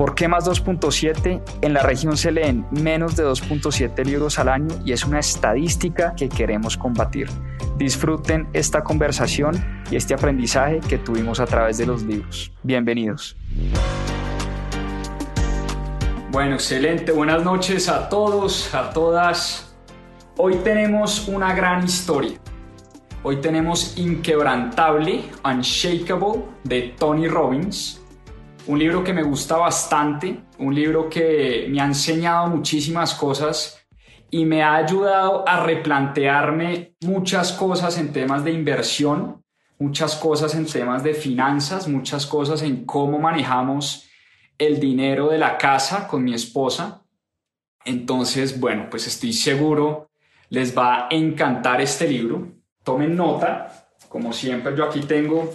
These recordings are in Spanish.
¿Por qué más 2.7? En la región se leen menos de 2.7 libros al año y es una estadística que queremos combatir. Disfruten esta conversación y este aprendizaje que tuvimos a través de los libros. Bienvenidos. Bueno, excelente. Buenas noches a todos, a todas. Hoy tenemos una gran historia. Hoy tenemos Inquebrantable, Unshakable, de Tony Robbins. Un libro que me gusta bastante, un libro que me ha enseñado muchísimas cosas y me ha ayudado a replantearme muchas cosas en temas de inversión, muchas cosas en temas de finanzas, muchas cosas en cómo manejamos el dinero de la casa con mi esposa. Entonces, bueno, pues estoy seguro les va a encantar este libro. Tomen nota, como siempre yo aquí tengo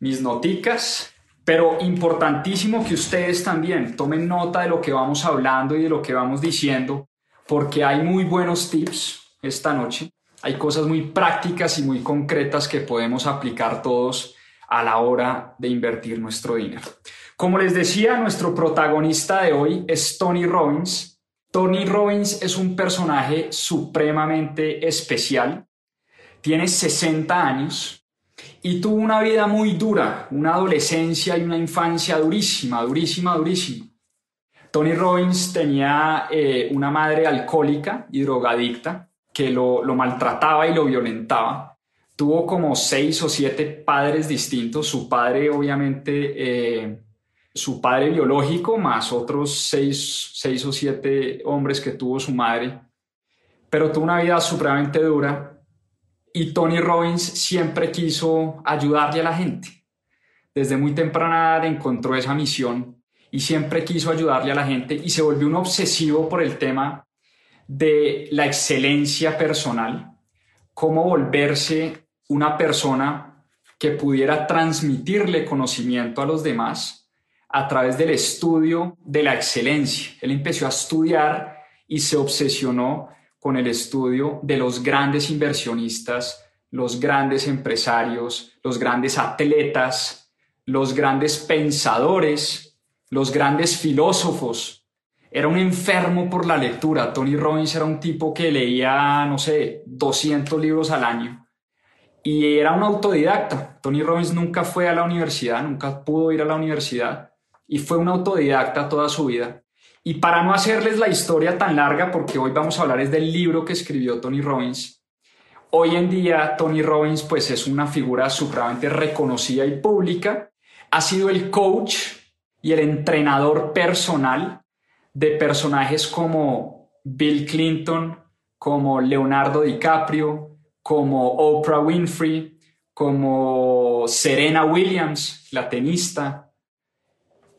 mis noticas, pero importantísimo que ustedes también tomen nota de lo que vamos hablando y de lo que vamos diciendo porque hay muy buenos tips esta noche. Hay cosas muy prácticas y muy concretas que podemos aplicar todos a la hora de invertir nuestro dinero. Como les decía, nuestro protagonista de hoy es Tony Robbins. Tony Robbins es un personaje supremamente especial. Tiene 60 años y tuvo una vida muy dura, una adolescencia y una infancia durísima, durísima, durísima. Tony Robbins tenía eh, una madre alcohólica y drogadicta que lo, maltrataba y lo violentaba. Tuvo como seis o siete padres distintos. Su padre, obviamente, eh, su padre biológico, más otros seis, seis o siete hombres que tuvo su madre. Pero tuvo una vida supremamente dura. Y Tony Robbins siempre quiso ayudarle a la gente. Desde muy temprana edad encontró esa misión y siempre quiso ayudarle a la gente y se volvió un obsesivo por el tema de la excelencia personal, cómo volverse una persona que pudiera transmitirle conocimiento a los demás a través del estudio de la excelencia. Él empezó a estudiar y se obsesionó con el estudio de los grandes inversionistas, los grandes empresarios, los grandes atletas, los grandes pensadores los grandes filósofos. Era un enfermo por la lectura. Tony Robbins era un tipo que leía, no sé, 200 libros al año. Y era un autodidacta. Tony Robbins nunca fue a la universidad, nunca pudo ir a la universidad. Y fue un autodidacta toda su vida. Y para no hacerles la historia tan larga, porque hoy vamos a hablar es del libro que escribió Tony Robbins, hoy en día Tony Robbins pues es una figura supremamente reconocida y pública. Ha sido el coach y el entrenador personal de personajes como Bill Clinton, como Leonardo DiCaprio, como Oprah Winfrey, como Serena Williams, la tenista.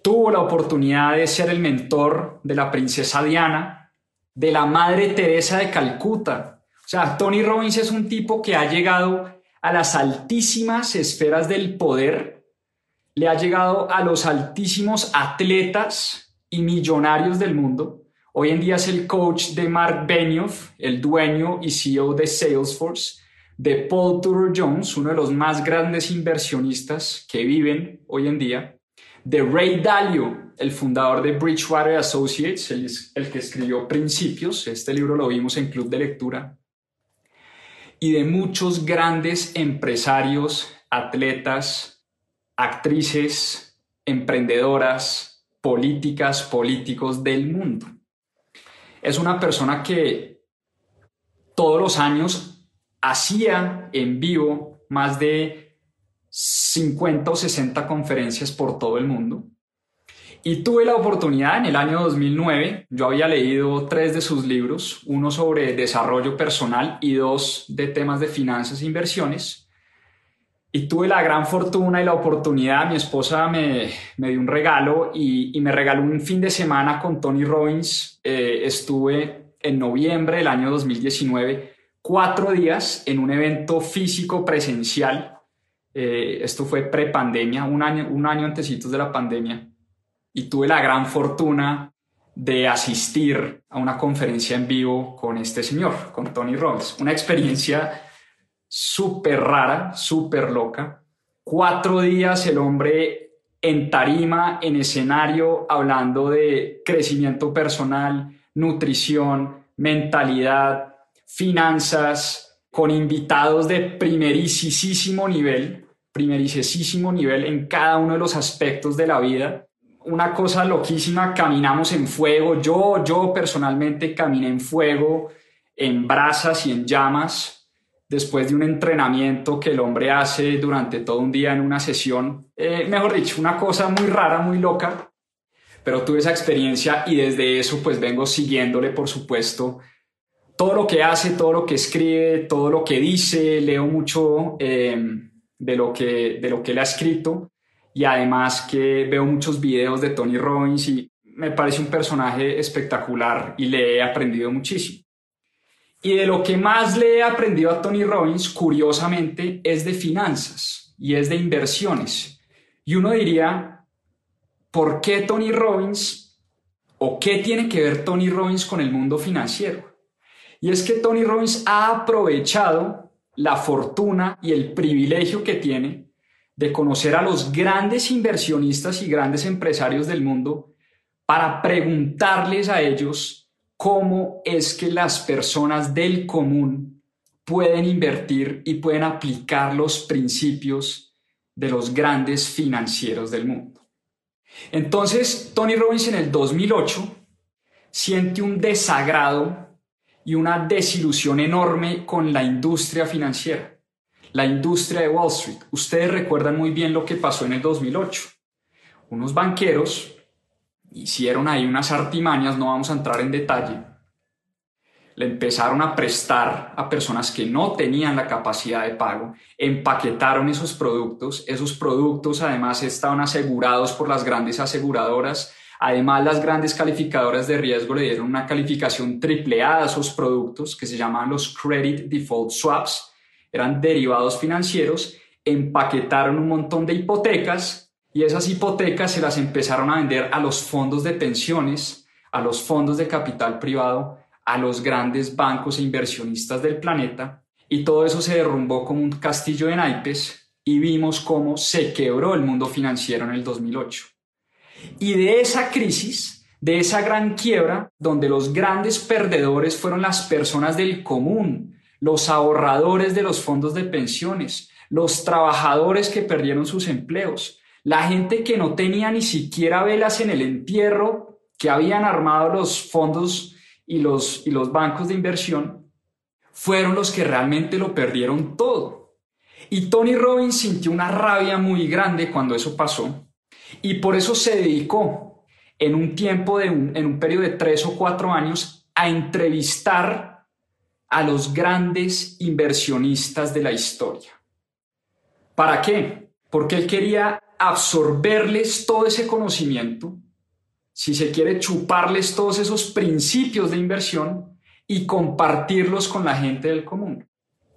Tuvo la oportunidad de ser el mentor de la princesa Diana, de la Madre Teresa de Calcuta. O sea, Tony Robbins es un tipo que ha llegado a las altísimas esferas del poder le ha llegado a los altísimos atletas y millonarios del mundo. Hoy en día es el coach de Mark Benioff, el dueño y CEO de Salesforce, de Paul Tudor Jones, uno de los más grandes inversionistas que viven hoy en día, de Ray Dalio, el fundador de Bridgewater Associates, el, el que escribió Principios, este libro lo vimos en Club de Lectura, y de muchos grandes empresarios, atletas, actrices, emprendedoras, políticas, políticos del mundo. Es una persona que todos los años hacía en vivo más de 50 o 60 conferencias por todo el mundo. Y tuve la oportunidad en el año 2009, yo había leído tres de sus libros, uno sobre desarrollo personal y dos de temas de finanzas e inversiones, y tuve la gran fortuna y la oportunidad, mi esposa me, me dio un regalo y, y, me regaló un fin de semana con Tony Robbins. Eh, estuve en noviembre del año 2019 cuatro días en un evento físico presencial. Eh, esto fue pre-pandemia, un año, un año antecitos de la pandemia. Y tuve la gran fortuna de asistir a una conferencia en vivo con este señor, con Tony Robbins. Una experiencia súper rara, súper loca. Cuatro días el hombre en tarima, en escenario, hablando de crecimiento personal, nutrición, mentalidad, finanzas, con invitados de primerísimo nivel, primerísimo nivel en cada uno de los aspectos de la vida una cosa loquísima, caminamos en fuego. Yo, yo personalmente caminé en fuego, en brasas y en llamas, después de un entrenamiento que el hombre hace durante todo un día en una sesión. Eh, mejor dicho, una cosa muy rara, muy loca. Pero tuve esa experiencia y desde eso pues vengo siguiéndole, por supuesto, todo lo que hace, todo lo que escribe, todo lo que dice, leo mucho eh, de, lo que, de lo que él ha escrito y además que veo muchos videos de Tony Robbins y me parece un personaje espectacular y le he aprendido muchísimo. Y de lo que más le he aprendido a Tony Robbins, curiosamente, es de finanzas y es de inversiones. Y uno diría, ¿por qué Tony Robbins o qué tiene que ver Tony Robbins con el mundo financiero? Y es que Tony Robbins ha aprovechado la fortuna y el privilegio que tiene de conocer a los grandes inversionistas y grandes empresarios del mundo para preguntarles a ellos cómo es que las personas del común pueden invertir y pueden aplicar los principios de los grandes financieros del mundo. Entonces, Tony Robbins en el 2008 siente un desagrado y una desilusión enorme con la industria financiera la industria de Wall Street. Ustedes recuerdan muy bien lo que pasó en el 2008. Unos banqueros hicieron ahí unas artimañas, no vamos a entrar en detalle. Le empezaron a prestar a personas que no tenían la capacidad de pago, empaquetaron esos productos, esos productos además estaban asegurados por las grandes aseguradoras, además las grandes calificadoras de riesgo le dieron una calificación triple A a esos productos que se llaman los Credit Default Swaps, eran derivados financieros, empaquetaron un montón de hipotecas y esas hipotecas se las empezaron a vender a los fondos de pensiones, a los fondos de capital privado, a los grandes bancos e inversionistas del planeta y todo eso se derrumbó como un castillo de naipes y vimos cómo se quebró el mundo financiero en el 2008. Y de esa crisis, de esa gran quiebra, donde los grandes perdedores fueron las personas del común, los ahorradores de los fondos de pensiones, los trabajadores que perdieron sus empleos, la gente que no tenía ni siquiera velas en el entierro que habían armado los fondos y los, y los bancos de inversión, fueron los que realmente lo perdieron todo. Y Tony Robbins sintió una rabia muy grande cuando eso pasó y por eso se dedicó en un tiempo de en un periodo de tres o cuatro años a entrevistar a los grandes inversionistas de la historia. ¿Para qué? Porque él quería absorberles todo ese conocimiento, si se quiere chuparles todos esos principios de inversión y compartirlos con la gente del común.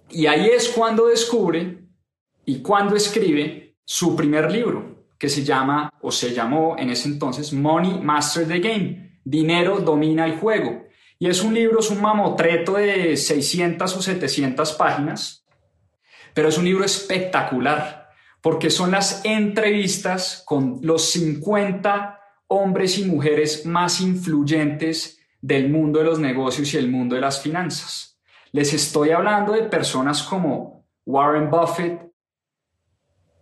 Y ahí es cuando descubre y cuando escribe su primer libro, que se llama o se llamó en ese entonces Money Master the Game, Dinero domina el juego, y es un libro, es un mamotreto de 600 o 700 páginas, pero es un libro espectacular porque son las entrevistas con los 50 hombres y mujeres más influyentes del mundo de los negocios y el mundo de las finanzas. Les estoy hablando de personas como Warren Buffett,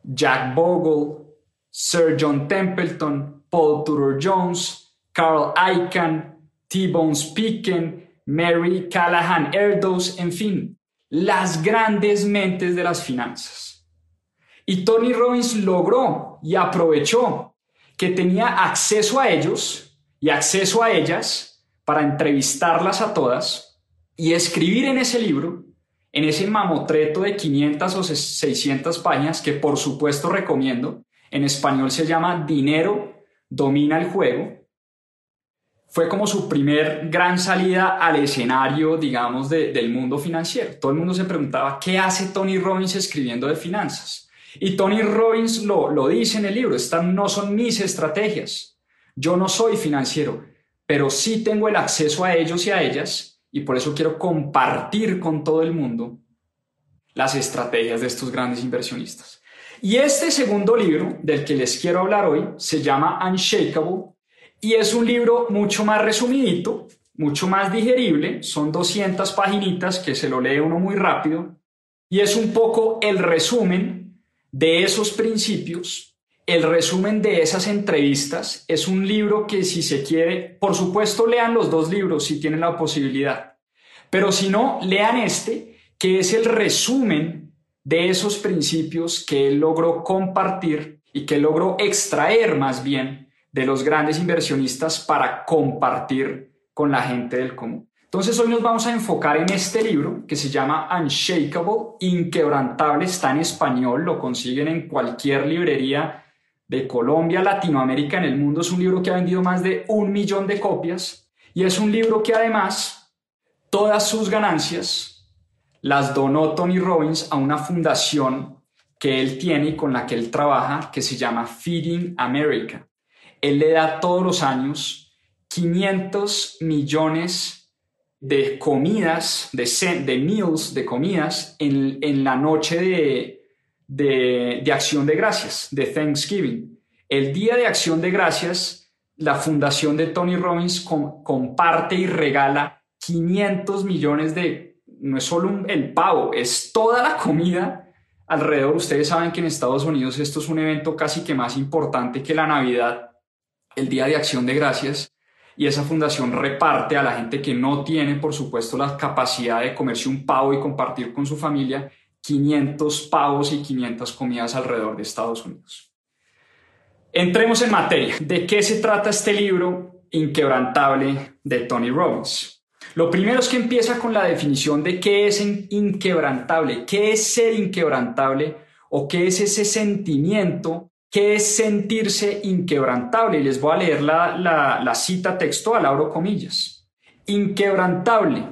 Jack Bogle, Sir John Templeton, Paul Tudor Jones, Carl Icahn, T-Bones Picken, Mary Callahan Erdos, en fin, las grandes mentes de las finanzas. Y Tony Robbins logró y aprovechó que tenía acceso a ellos y acceso a ellas para entrevistarlas a todas y escribir en ese libro, en ese mamotreto de 500 o 600 páginas que por supuesto recomiendo, en español se llama Dinero domina el juego, fue como su primer gran salida al escenario, digamos, del mundo financiero. Todo el mundo se preguntaba, ¿qué hace Tony Robbins escribiendo de finanzas? Y Tony Robbins lo, lo dice en el libro, estas no son mis estrategias. Yo no soy financiero, pero sí tengo el acceso a ellos y a ellas, y por eso quiero compartir con todo el mundo las estrategias de estos grandes inversionistas. Y este segundo libro del que les quiero hablar hoy se llama Unshakable y es un libro mucho más resumidito, mucho más digerible, son 200 paginitas que se lo lee uno muy rápido y es un poco el resumen de esos principios, el resumen de esas entrevistas. Es un libro que si se quiere, por supuesto lean los dos libros si tienen la posibilidad, pero si no, lean este, que es el resumen de esos principios que él logró compartir y que logró extraer más bien de los grandes inversionistas para compartir con la gente del común. Entonces hoy nos vamos a enfocar en este libro que se llama Unshakable, Inquebrantable, está en español, lo consiguen en cualquier librería de Colombia, Latinoamérica, en el mundo. Es un libro que ha vendido más de un millón de copias y es un libro que además todas sus ganancias las donó Tony Robbins a una fundación que él tiene y con la que él trabaja que se llama Feeding America él le da todos los años 500 millones de comidas, de, de meals, de comidas en, la noche de, de, acción de gracias, de Thanksgiving. El día de acción de gracias, la fundación de Tony Robbins comparte y regala 500 millones de, no es solo el pavo, es toda la comida alrededor. Ustedes saben que en Estados Unidos esto es un evento casi que más importante que la Navidad el Día de Acción de Gracias y esa fundación reparte a la gente que no tiene, por supuesto, la capacidad de comerse un pavo y compartir con su familia 500 pavos y 500 comidas alrededor de Estados Unidos. Entremos en materia. ¿De qué se trata este libro inquebrantable de Tony Robbins? Lo primero es que empieza con la definición de qué es inquebrantable, qué es ser inquebrantable o qué es ese sentimiento ¿Qué es sentirse inquebrantable? Y les voy a leer la, cita textual, abro comillas. Inquebrantable,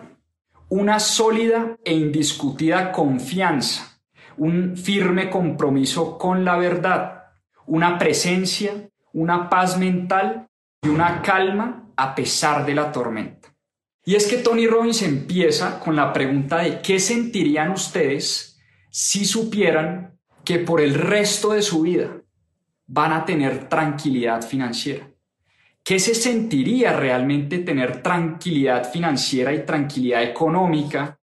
una sólida e indiscutida confianza, un firme compromiso con la verdad, una presencia, una paz mental y una calma a pesar de la tormenta. Y es que Tony Robbins empieza con la pregunta de qué sentirían ustedes si supieran que por el resto de su vida van a tener tranquilidad financiera. ¿Qué se sentiría realmente tener tranquilidad financiera y tranquilidad económica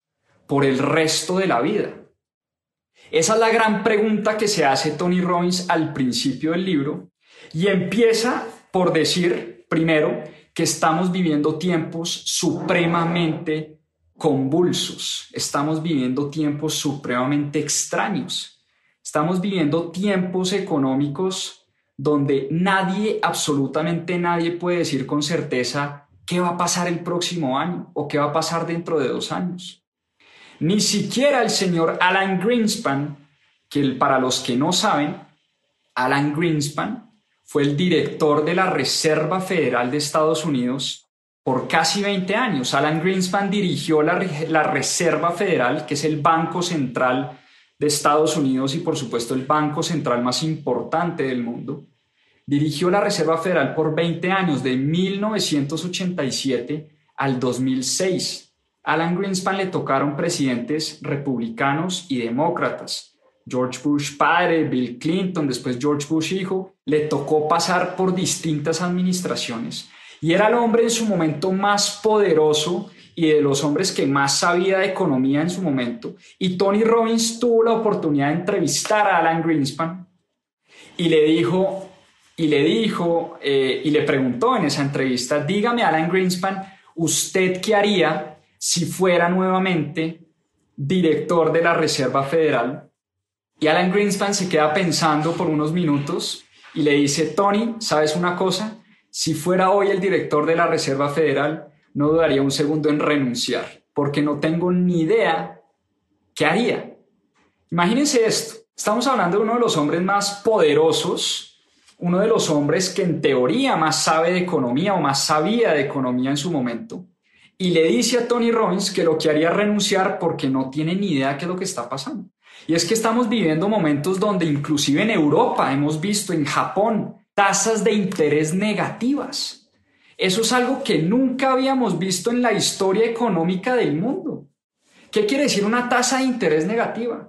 por el resto de la vida? Esa es la gran pregunta que se hace Tony Robbins al principio del libro y empieza por decir, primero, que estamos viviendo tiempos supremamente convulsos, estamos viviendo tiempos supremamente extraños. Estamos viviendo tiempos económicos donde nadie, absolutamente nadie puede decir con certeza qué va a pasar el próximo año o qué va a pasar dentro de dos años. Ni siquiera el señor Alan Greenspan, que para los que no saben, Alan Greenspan fue el director de la Reserva Federal de Estados Unidos por casi 20 años. Alan Greenspan dirigió la, Reserva Federal, que es el Banco Central de Estados Unidos y por supuesto el banco central más importante del mundo, dirigió la Reserva Federal por 20 años, de 1987 al 2006. Alan Greenspan le tocaron presidentes republicanos y demócratas. George Bush padre, Bill Clinton, después George Bush hijo, le tocó pasar por distintas administraciones. Y era el hombre en su momento más poderoso y de los hombres que más sabía de economía en su momento. Y Tony Robbins tuvo la oportunidad de entrevistar a Alan Greenspan y le dijo, y le dijo, eh, y le preguntó en esa entrevista, dígame Alan Greenspan, ¿usted qué haría si fuera nuevamente director de la Reserva Federal? Y Alan Greenspan se queda pensando por unos minutos y le dice, Tony, ¿sabes una cosa? Si fuera hoy el director de la Reserva Federal, no dudaría un segundo en renunciar, porque no tengo ni idea qué haría. Imagínense esto, estamos hablando de uno de los hombres más poderosos, uno de los hombres que en teoría más sabe de economía o más sabía de economía en su momento, y le dice a Tony Robbins que lo que haría renunciar porque no tiene ni idea de qué es lo que está pasando. Y es que estamos viviendo momentos donde inclusive en Europa hemos visto, en Japón, tasas de interés negativas. Eso es algo que nunca habíamos visto en la historia económica del mundo. ¿Qué quiere decir una tasa de interés negativa?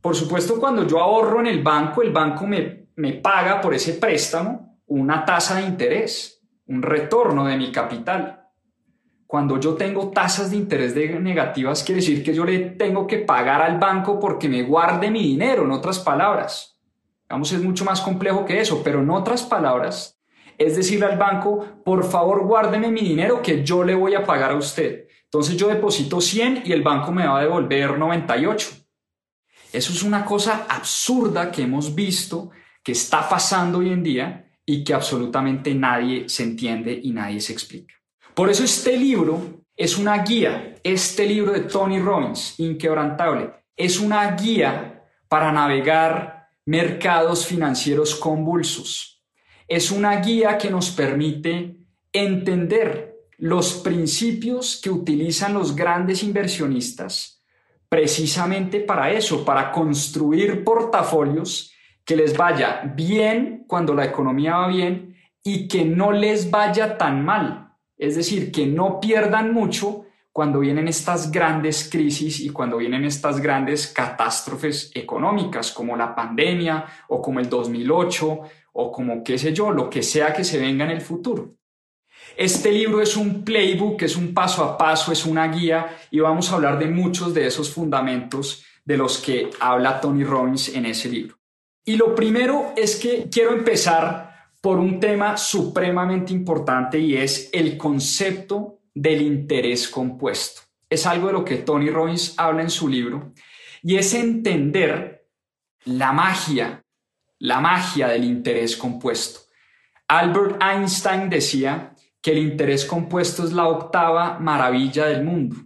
Por supuesto, cuando yo ahorro en el banco, el banco me, me paga por ese préstamo una tasa de interés, un retorno de mi capital. Cuando yo tengo tasas de interés negativas, quiere decir que yo le tengo que pagar al banco porque me guarde mi dinero, en otras palabras. Vamos, es mucho más complejo que eso, pero en otras palabras, es decirle al banco, por favor guárdeme mi dinero que yo le voy a pagar a usted. Entonces yo deposito 100 y el banco me va a devolver 98. Eso es una cosa absurda que hemos visto, que está pasando hoy en día y que absolutamente nadie se entiende y nadie se explica. Por eso este libro es una guía, este libro de Tony Robbins, Inquebrantable, es una guía para navegar mercados financieros convulsos. Es una guía que nos permite entender los principios que utilizan los grandes inversionistas precisamente para eso, para construir portafolios que les vaya bien cuando la economía va bien y que no les vaya tan mal es decir, que no pierdan mucho cuando vienen estas grandes crisis y cuando vienen estas grandes catástrofes económicas como la pandemia o como el 2008 o como qué sé yo, lo que sea que se venga en el futuro. Este libro es un playbook, es un paso a paso, es una guía y vamos a hablar de muchos de esos fundamentos de los que habla Tony Robbins en ese libro. Y lo primero es que quiero empezar por un tema supremamente importante y es el concepto del interés compuesto. Es algo de lo que Tony Robbins habla en su libro y es entender la magia, la magia del interés compuesto. Albert Einstein decía que el interés compuesto es la octava maravilla del mundo,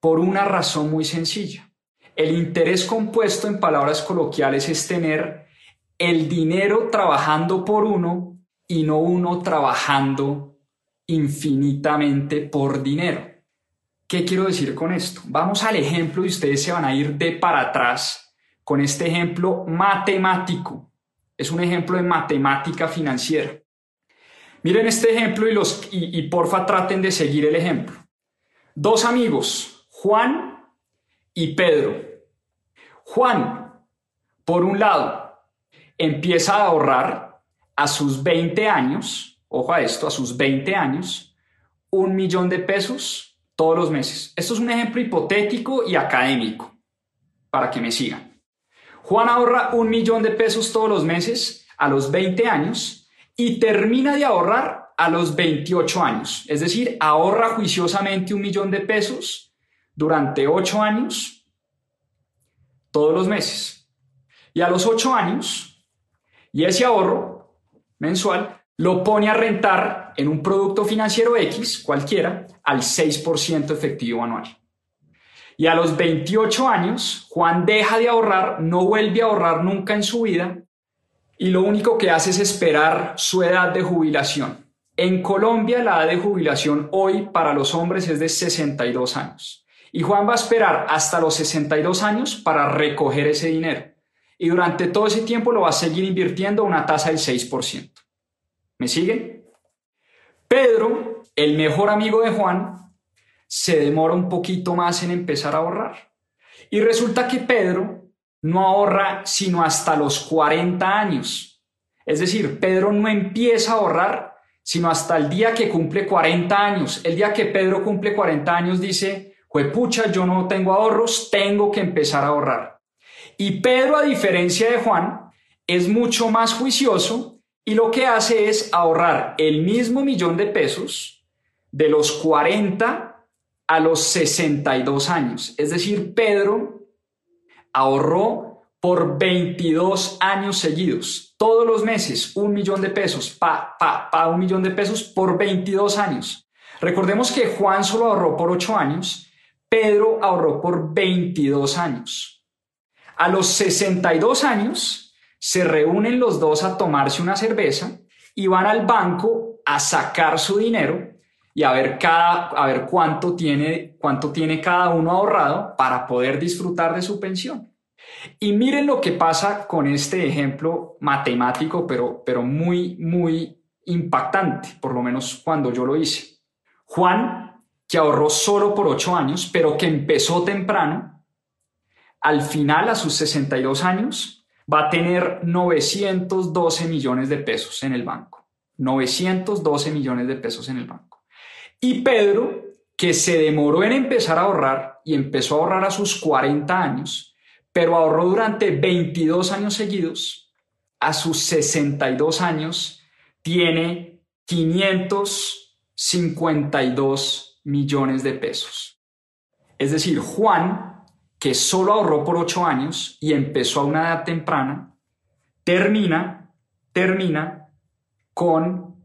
por una razón muy sencilla. El interés compuesto, en palabras coloquiales, es tener el dinero trabajando por uno y no uno trabajando infinitamente por dinero. ¿Qué quiero decir con esto? Vamos al ejemplo y ustedes se van a ir de para atrás con este ejemplo matemático. Es un ejemplo de matemática financiera. Miren este ejemplo y, los, y, porfa traten de seguir el ejemplo. Dos amigos, Juan y Pedro. Juan, por un lado, empieza a ahorrar a sus 20 años, ojo a esto, a sus 20 años, un millón de pesos todos los meses. Esto es un ejemplo hipotético y académico, para que me sigan. Juan ahorra un millón de pesos todos los meses a los 20 años y termina de ahorrar a los 28 años. Es decir, ahorra juiciosamente un millón de pesos durante 8 años todos los meses. Y a los 8 años y ese ahorro mensual lo pone a rentar en un producto financiero X, cualquiera, al 6% efectivo anual. Y a los 28 años, Juan deja de ahorrar, no vuelve a ahorrar nunca en su vida y lo único que hace es esperar su edad de jubilación. En Colombia la edad de jubilación hoy para los hombres es de 62 años. Y Juan va a esperar hasta los 62 años para recoger ese dinero y durante todo ese tiempo lo va a seguir invirtiendo a una tasa del 6%. ¿Me siguen? Pedro, el mejor amigo de Juan, se demora un poquito más en empezar a ahorrar. Y resulta que Pedro no ahorra sino hasta los 40 años. Es decir, Pedro no empieza a ahorrar sino hasta el día que cumple 40 años. El día que Pedro cumple 40 años dice, pucha, yo no tengo ahorros, tengo que empezar a ahorrar. Y Pedro, a diferencia de Juan, es mucho más juicioso y lo que hace es ahorrar el mismo millón de pesos de los 40 a los 62 años. Es decir, Pedro ahorró por 22 años seguidos, todos los meses, un millón de pesos, pa, pa, pa, un millón de pesos por 22 años. Recordemos que Juan solo ahorró por 8 años, Pedro ahorró por 22 años. A los 62 años, se reúnen los dos a tomarse una cerveza y van al banco a sacar su dinero y a ver, cada, a ver cuánto, tiene, cuánto tiene cada uno ahorrado para poder disfrutar de su pensión. Y miren lo que pasa con este ejemplo matemático, pero, pero muy, muy impactante, por lo menos cuando yo lo hice. Juan, que ahorró solo por ocho años, pero que empezó temprano, al final, a sus 62 años, va a tener 912 millones de pesos en el banco. 912 millones de pesos en el banco. Y Pedro, que se demoró en empezar a ahorrar y empezó a ahorrar a sus 40 años, pero ahorró durante 22 años seguidos, a sus 62 años tiene 552 millones de pesos. Es decir, Juan, que solo ahorró por 8 años y empezó a una edad temprana, termina, termina con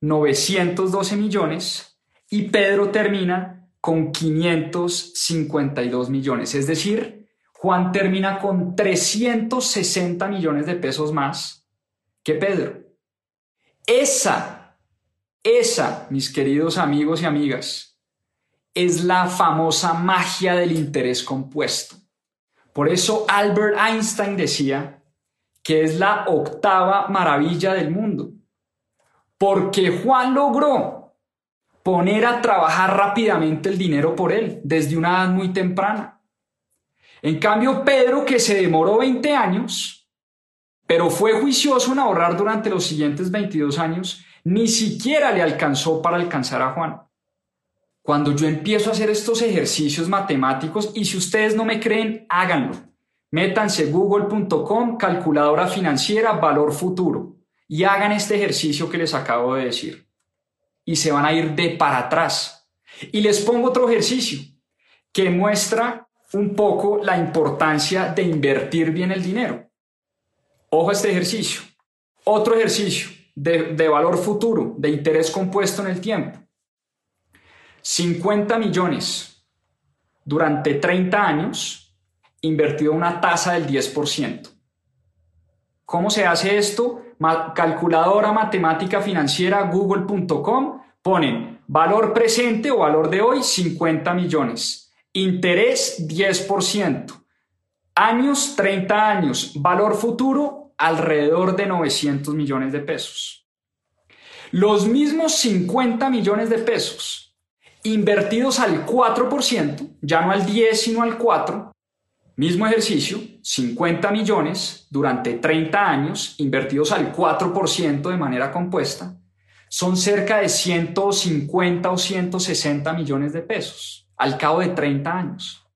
912 millones y Pedro termina con 552 millones. Es decir, Juan termina con 360 millones de pesos más que Pedro. Esa, esa, mis queridos amigos y amigas, es la famosa magia del interés compuesto. Por eso Albert Einstein decía que es la octava maravilla del mundo. Porque Juan logró poner a trabajar rápidamente el dinero por él desde una edad muy temprana. En cambio, Pedro, que se demoró 20 años, pero fue juicioso en ahorrar durante los siguientes 22 años, ni siquiera le alcanzó para alcanzar a Juan. Cuando yo empiezo a hacer estos ejercicios matemáticos, y si ustedes no me creen, háganlo. Métanse google.com, calculadora financiera, valor futuro, y hagan este ejercicio que les acabo de decir y se van a ir de para atrás. Y les pongo otro ejercicio que muestra un poco la importancia de invertir bien el dinero. Ojo a este ejercicio. Otro ejercicio de, de valor futuro, de interés compuesto en el tiempo. 50 millones durante 30 años invertido una tasa del 10%. ¿Cómo se hace esto? calculadora matemática financiera google.com, ponen valor presente o valor de hoy 50 millones, interés 10%, años 30 años, valor futuro alrededor de 900 millones de pesos. Los mismos 50 millones de pesos invertidos al 4%, ya no al 10 sino al 4, Mismo ejercicio, 50 millones durante 30 años invertidos al 4% de manera compuesta, son cerca de 150 o 160 millones de pesos al cabo de 30 años.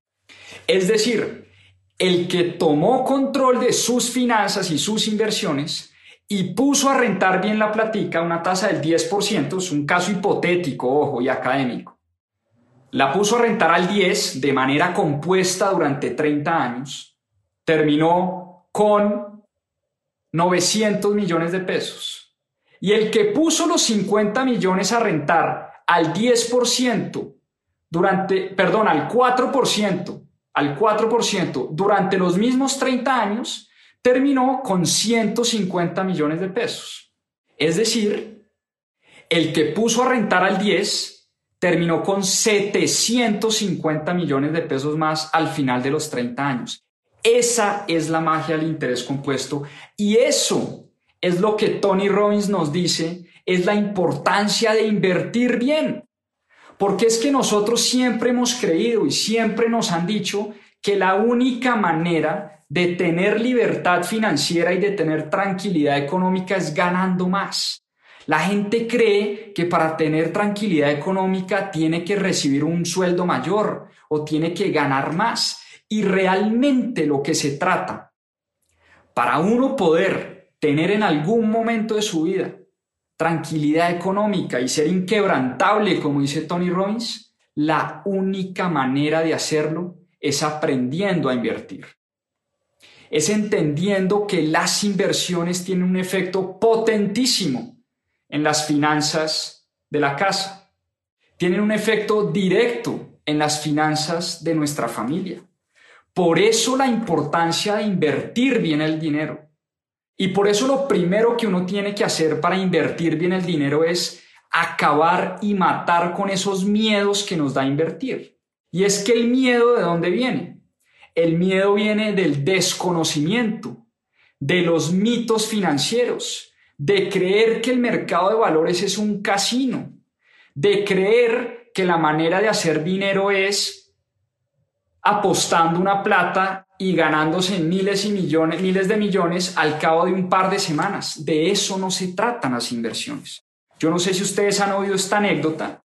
Es decir, el que tomó control de sus finanzas y sus inversiones y puso a rentar bien la platica, una tasa del 10%, es un caso hipotético, ojo, y académico la puso a rentar al 10 de manera compuesta durante 30 años. Terminó con 900 millones de pesos. Y el que puso los 50 millones a rentar al 10% durante, perdón, al 4%, al 4% durante los mismos 30 años, terminó con 150 millones de pesos. Es decir, el que puso a rentar al 10 terminó con 750 millones de pesos más al final de los 30 años. Esa es la magia del interés compuesto y eso es lo que Tony Robbins nos dice, es la importancia de invertir bien. Porque es que nosotros siempre hemos creído y siempre nos han dicho que la única manera de tener libertad financiera y de tener tranquilidad económica es ganando más. La gente cree que para tener tranquilidad económica tiene que recibir un sueldo mayor o tiene que ganar más. Y realmente lo que se trata, para uno poder tener en algún momento de su vida tranquilidad económica y ser inquebrantable, como dice Tony Robbins, la única manera de hacerlo es aprendiendo a invertir. Es entendiendo que las inversiones tienen un efecto potentísimo en las finanzas de la casa. Tienen un efecto directo en las finanzas de nuestra familia. Por eso la importancia de invertir bien el dinero. Y por eso lo primero que uno tiene que hacer para invertir bien el dinero es acabar y matar con esos miedos que nos da invertir. Y es que el miedo de dónde viene? El miedo viene del desconocimiento, de los mitos financieros, de creer que el mercado de valores es un casino, de creer que la manera de hacer dinero es apostando una plata y ganándose miles y millones, miles de millones al cabo de un par de semanas. De eso no se tratan las inversiones. Yo no sé si ustedes han oído esta anécdota,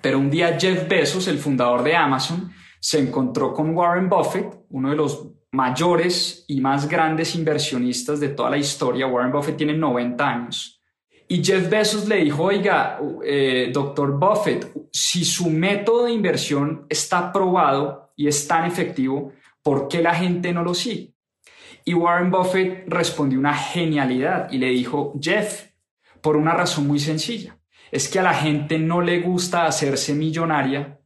pero un día Jeff Bezos, el fundador de Amazon, se encontró con Warren Buffett, uno de los mayores y más grandes inversionistas de toda la historia. Warren Buffett tiene 90 años. Y Jeff Bezos le dijo, oiga, eh, doctor Buffett, si su método de inversión está probado y es tan efectivo, ¿por qué la gente no lo sigue? Y Warren Buffett respondió una genialidad y le dijo, Jeff, por una razón muy sencilla. Es que a la gente no le gusta hacerse millonaria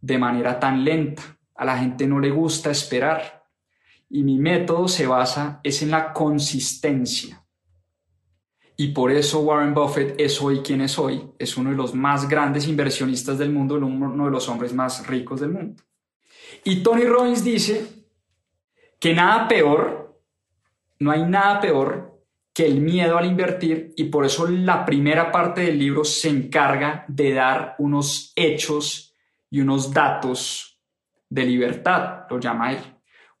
de manera tan lenta. A la gente no le gusta esperar. Y mi método se basa es en la consistencia. Y por eso Warren Buffett es hoy quien es hoy. Es uno de los más grandes inversionistas del mundo, uno de los hombres más ricos del mundo. Y Tony Robbins dice que nada peor, no hay nada peor que el miedo al invertir y por eso la primera parte del libro se encarga de dar unos hechos y unos datos de libertad, lo llama él.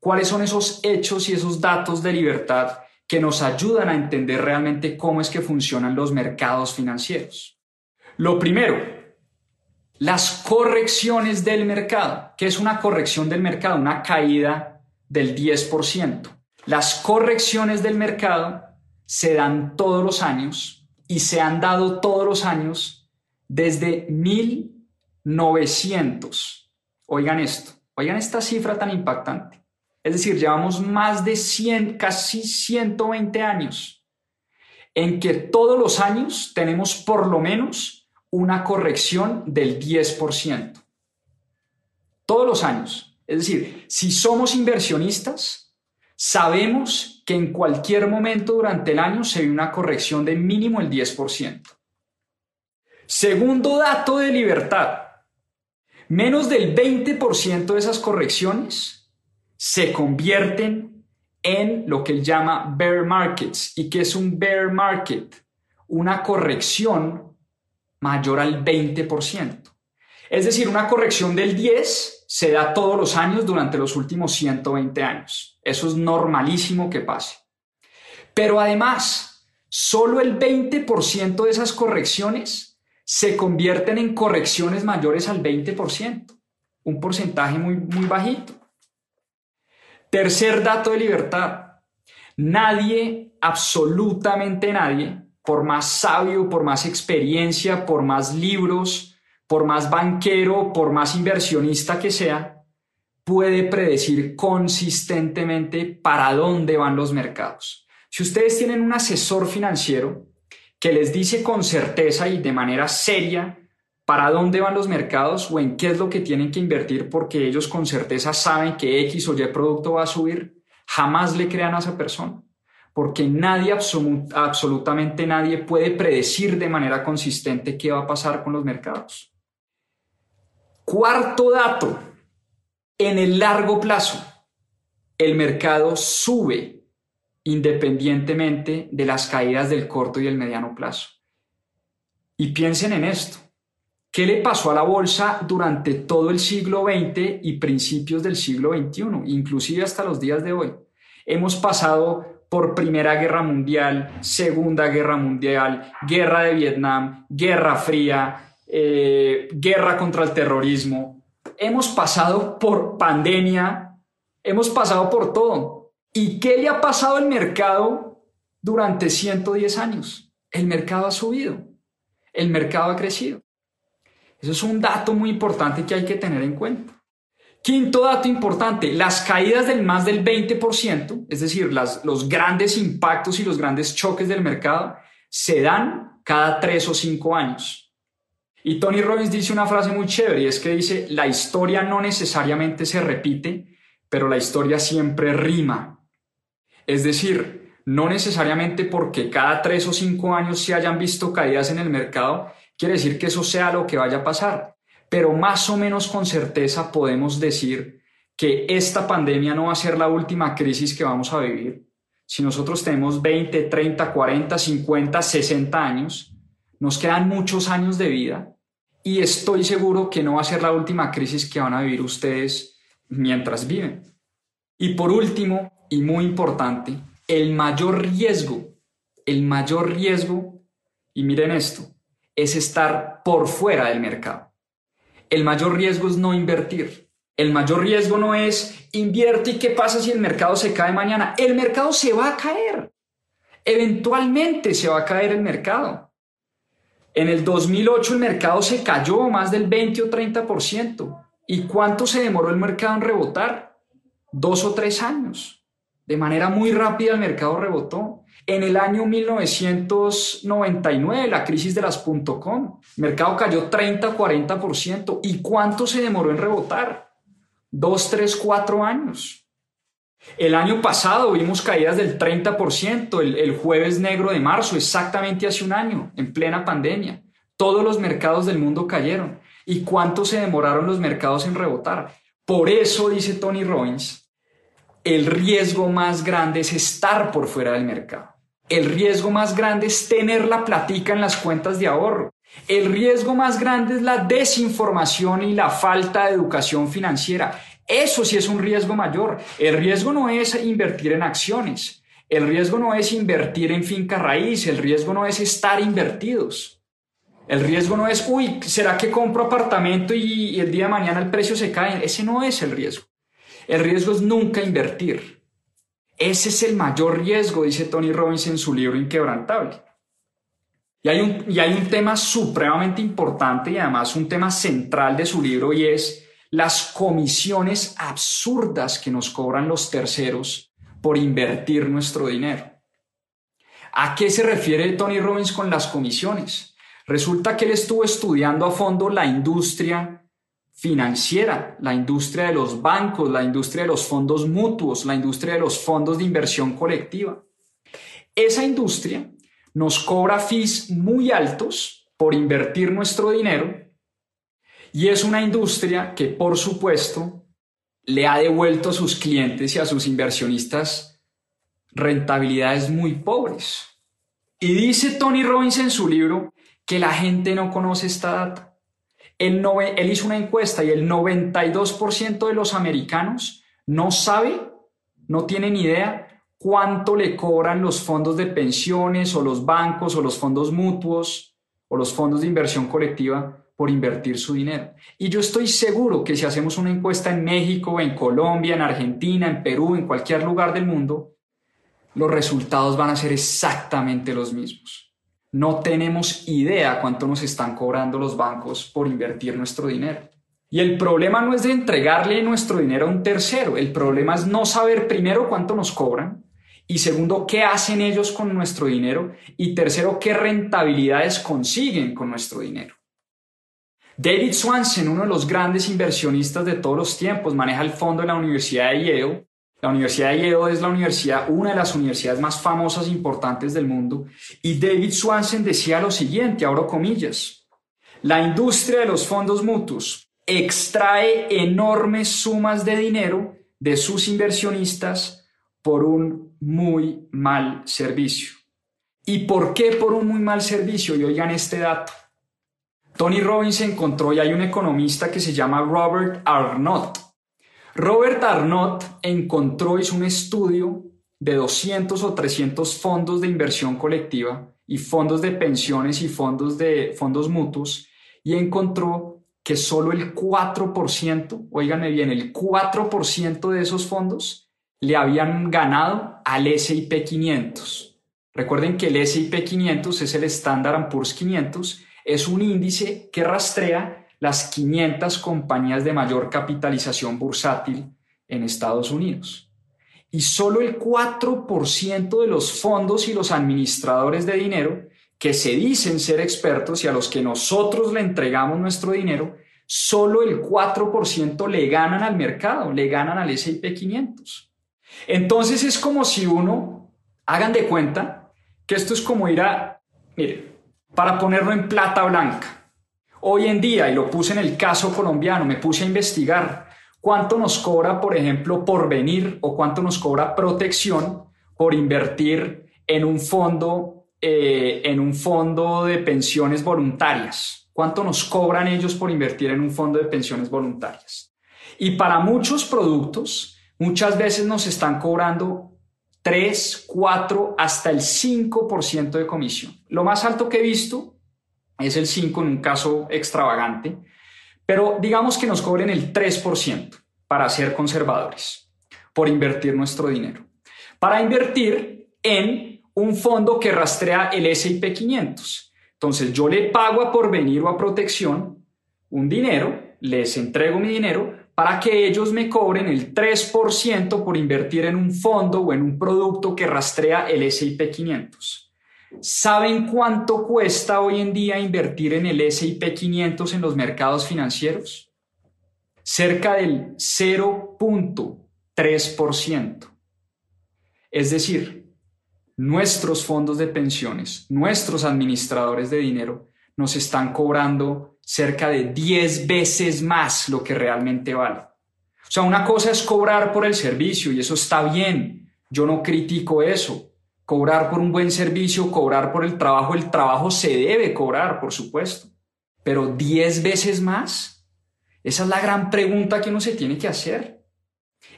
¿Cuáles son esos hechos y esos datos de libertad que nos ayudan a entender realmente cómo es que funcionan los mercados financieros? Lo primero, las correcciones del mercado. ¿Qué es una corrección del mercado? Una caída del 10%. Las correcciones del mercado se dan todos los años y se han dado todos los años desde 1900. Oigan esto, oigan esta cifra tan impactante. Es decir, llevamos más de 100, casi 120 años en que todos los años tenemos por lo menos una corrección del 10%. Todos los años. Es decir, si somos inversionistas, sabemos que en cualquier momento durante el año se ve una corrección de mínimo el 10%. Segundo dato de libertad. Menos del 20% de esas correcciones se convierten en lo que él llama bear markets. ¿Y qué es un bear market? Una corrección mayor al 20%. Es decir, una corrección del 10 se da todos los años durante los últimos 120 años. Eso es normalísimo que pase. Pero además, solo el 20% de esas correcciones se convierten en correcciones mayores al 20%, un porcentaje muy, muy bajito. Tercer dato de libertad. Nadie, absolutamente nadie, por más sabio, por más experiencia, por más libros, por más banquero, por más inversionista que sea, puede predecir consistentemente para dónde van los mercados. Si ustedes tienen un asesor financiero que les dice con certeza y de manera seria para dónde van los mercados o en qué es lo que tienen que invertir porque ellos con certeza saben que X o Y producto va a subir, jamás le crean a esa persona porque nadie, absolutamente nadie puede predecir de manera consistente qué va a pasar con los mercados. Cuarto dato, en el largo plazo, el mercado sube independientemente de las caídas del corto y el mediano plazo. Y piensen en esto. ¿Qué le pasó a la bolsa durante todo el siglo XX y principios del siglo XXI, inclusive hasta los días de hoy? Hemos pasado por Primera Guerra Mundial, Segunda Guerra Mundial, Guerra de Vietnam, Guerra Fría, eh, guerra contra el terrorismo, hemos pasado por pandemia, hemos pasado por todo. ¿Y qué le ha pasado al mercado durante 110 años? El mercado ha subido, el mercado ha crecido. Eso es un dato muy importante que hay que tener en cuenta. Quinto dato importante, las caídas del más del 20%, es decir, las, los grandes impactos y los grandes choques del mercado, se dan cada tres o cinco años. Y Tony Robbins dice una frase muy chévere y es que dice, la historia no necesariamente se repite, pero la historia siempre rima. Es decir, no necesariamente porque cada tres o cinco años se hayan visto caídas en el mercado, quiere decir que eso sea lo que vaya a pasar. Pero más o menos con certeza podemos decir que esta pandemia no va a ser la última crisis que vamos a vivir. Si nosotros tenemos 20, 30, 40, 50, 60 años, nos quedan muchos años de vida y estoy seguro que no va a ser la última crisis que van a vivir ustedes mientras viven. Y por último, y muy importante, el mayor riesgo, el mayor riesgo, y miren esto, es estar por fuera del mercado. El mayor riesgo es no invertir. El mayor riesgo no es invierte y qué pasa si el mercado se cae mañana. El mercado se va a caer. Eventualmente se va a caer el mercado. En el 2008 el mercado se cayó más del 20 o 30%. ¿Y cuánto se demoró el mercado en rebotar? Dos o tres años. De manera muy rápida el mercado rebotó. En el año 1999, la crisis de las .com, el mercado cayó 30-40%. ¿Y cuánto se demoró en rebotar? Dos, tres, cuatro años. El año pasado vimos caídas del 30%, el, el jueves negro de marzo, exactamente hace un año, en plena pandemia. Todos los mercados del mundo cayeron. ¿Y cuánto se demoraron los mercados en rebotar? Por eso, dice Tony Robbins, el riesgo más grande es estar por fuera del mercado. El riesgo más grande es tener la platica en las cuentas de ahorro. El riesgo más grande es la desinformación y la falta de educación financiera. Eso sí es un riesgo mayor. El riesgo no es invertir en acciones. El riesgo no es invertir en finca raíz. El riesgo no es estar invertidos. El riesgo no es, uy, ¿será que compro apartamento y, el día de mañana el precio se cae? Ese no es el riesgo. El riesgo es nunca invertir. Ese es el mayor riesgo, dice Tony Robbins en su libro Inquebrantable. Y hay un, y hay un tema supremamente importante y además un tema central de su libro y es las comisiones absurdas que nos cobran los terceros por invertir nuestro dinero. ¿A qué se refiere Tony Robbins con las comisiones? Resulta que él estuvo estudiando a fondo la industria financiera, la industria de los bancos, la industria de los fondos mutuos, la industria de los fondos de inversión colectiva. Esa industria nos cobra fees muy altos por invertir nuestro dinero y es una industria que, por supuesto, le ha devuelto a sus clientes y a sus inversionistas rentabilidades muy pobres. Y dice Tony Robbins en su libro que la gente no conoce esta data. Él, él hizo una encuesta y el 92% de los americanos no sabe, no tiene ni idea cuánto le cobran los fondos de pensiones o los bancos o los fondos mutuos o los fondos de inversión colectiva por invertir su dinero. Y yo estoy seguro que si hacemos una encuesta en México, en Colombia, en Argentina, en Perú, en cualquier lugar del mundo, los resultados van a ser exactamente los mismos. No tenemos idea cuánto nos están cobrando los bancos por invertir nuestro dinero. Y el problema no es de entregarle nuestro dinero a un tercero, el problema es no saber primero cuánto nos cobran y segundo, qué hacen ellos con nuestro dinero y tercero, qué rentabilidades consiguen con nuestro dinero. David Swanson, uno de los grandes inversionistas de todos los tiempos, maneja el fondo de la Universidad de Yale. La Universidad de Yale es la universidad, una de las universidades más famosas e importantes del mundo. Y David Swanson decía lo siguiente, abro comillas, la industria de los fondos mutuos extrae enormes sumas de dinero de sus inversionistas por un muy mal servicio. ¿Y por qué por un muy mal servicio? Y oigan este dato. Tony Robbins encontró, y hay un economista que se llama Robert Arnott. Robert Arnott encontró, hizo un estudio de 200 o 300 fondos de inversión colectiva y fondos de pensiones y fondos de fondos mutuos y encontró que solo el 4%, oíganme bien, el 4% de esos fondos le habían ganado al S&P 500. Recuerden que el S&P 500 es el Standard Poor's 500, es un índice que rastrea las 500 compañías de mayor capitalización bursátil en Estados Unidos. Y solo el 4% de los fondos y los administradores de dinero que se dicen ser expertos y a los que nosotros le entregamos nuestro dinero, solo el 4% le ganan al mercado, le ganan al S&P 500. Entonces es como si uno Hagan de cuenta que esto es como ir a, mire, para ponerlo en plata blanca. Hoy en día, y lo puse en el caso colombiano, me puse a investigar cuánto nos cobra, por ejemplo, por venir o cuánto nos cobra protección por invertir en un fondo, eh, en un fondo de pensiones voluntarias. ¿Cuánto nos cobran ellos por invertir en un fondo de pensiones voluntarias? Y para muchos productos, muchas veces nos están cobrando 3, 4, hasta el 5% de comisión. Lo más alto que he visto es el 5 en un caso extravagante, pero digamos que nos cobren el 3% para ser conservadores, por invertir nuestro dinero. Para invertir en un fondo que rastrea el S&P 500. Entonces yo le pago a Porvenir o a Protección un dinero, les entrego mi dinero para que ellos me cobren el 3% por invertir en un fondo o en un producto que rastrea el S&P 500. ¿Saben cuánto cuesta hoy en día invertir en el S&P 500 en los mercados financieros? Cerca del 0.3%. Es decir, nuestros fondos de pensiones, nuestros administradores de dinero nos están cobrando cerca de 10 veces más lo que realmente vale. O sea, una cosa es cobrar por el servicio y eso está bien. Yo no critico eso. Cobrar por un buen servicio, cobrar por el trabajo, el trabajo se debe cobrar, por supuesto. Pero 10 veces más, esa es la gran pregunta que uno se tiene que hacer.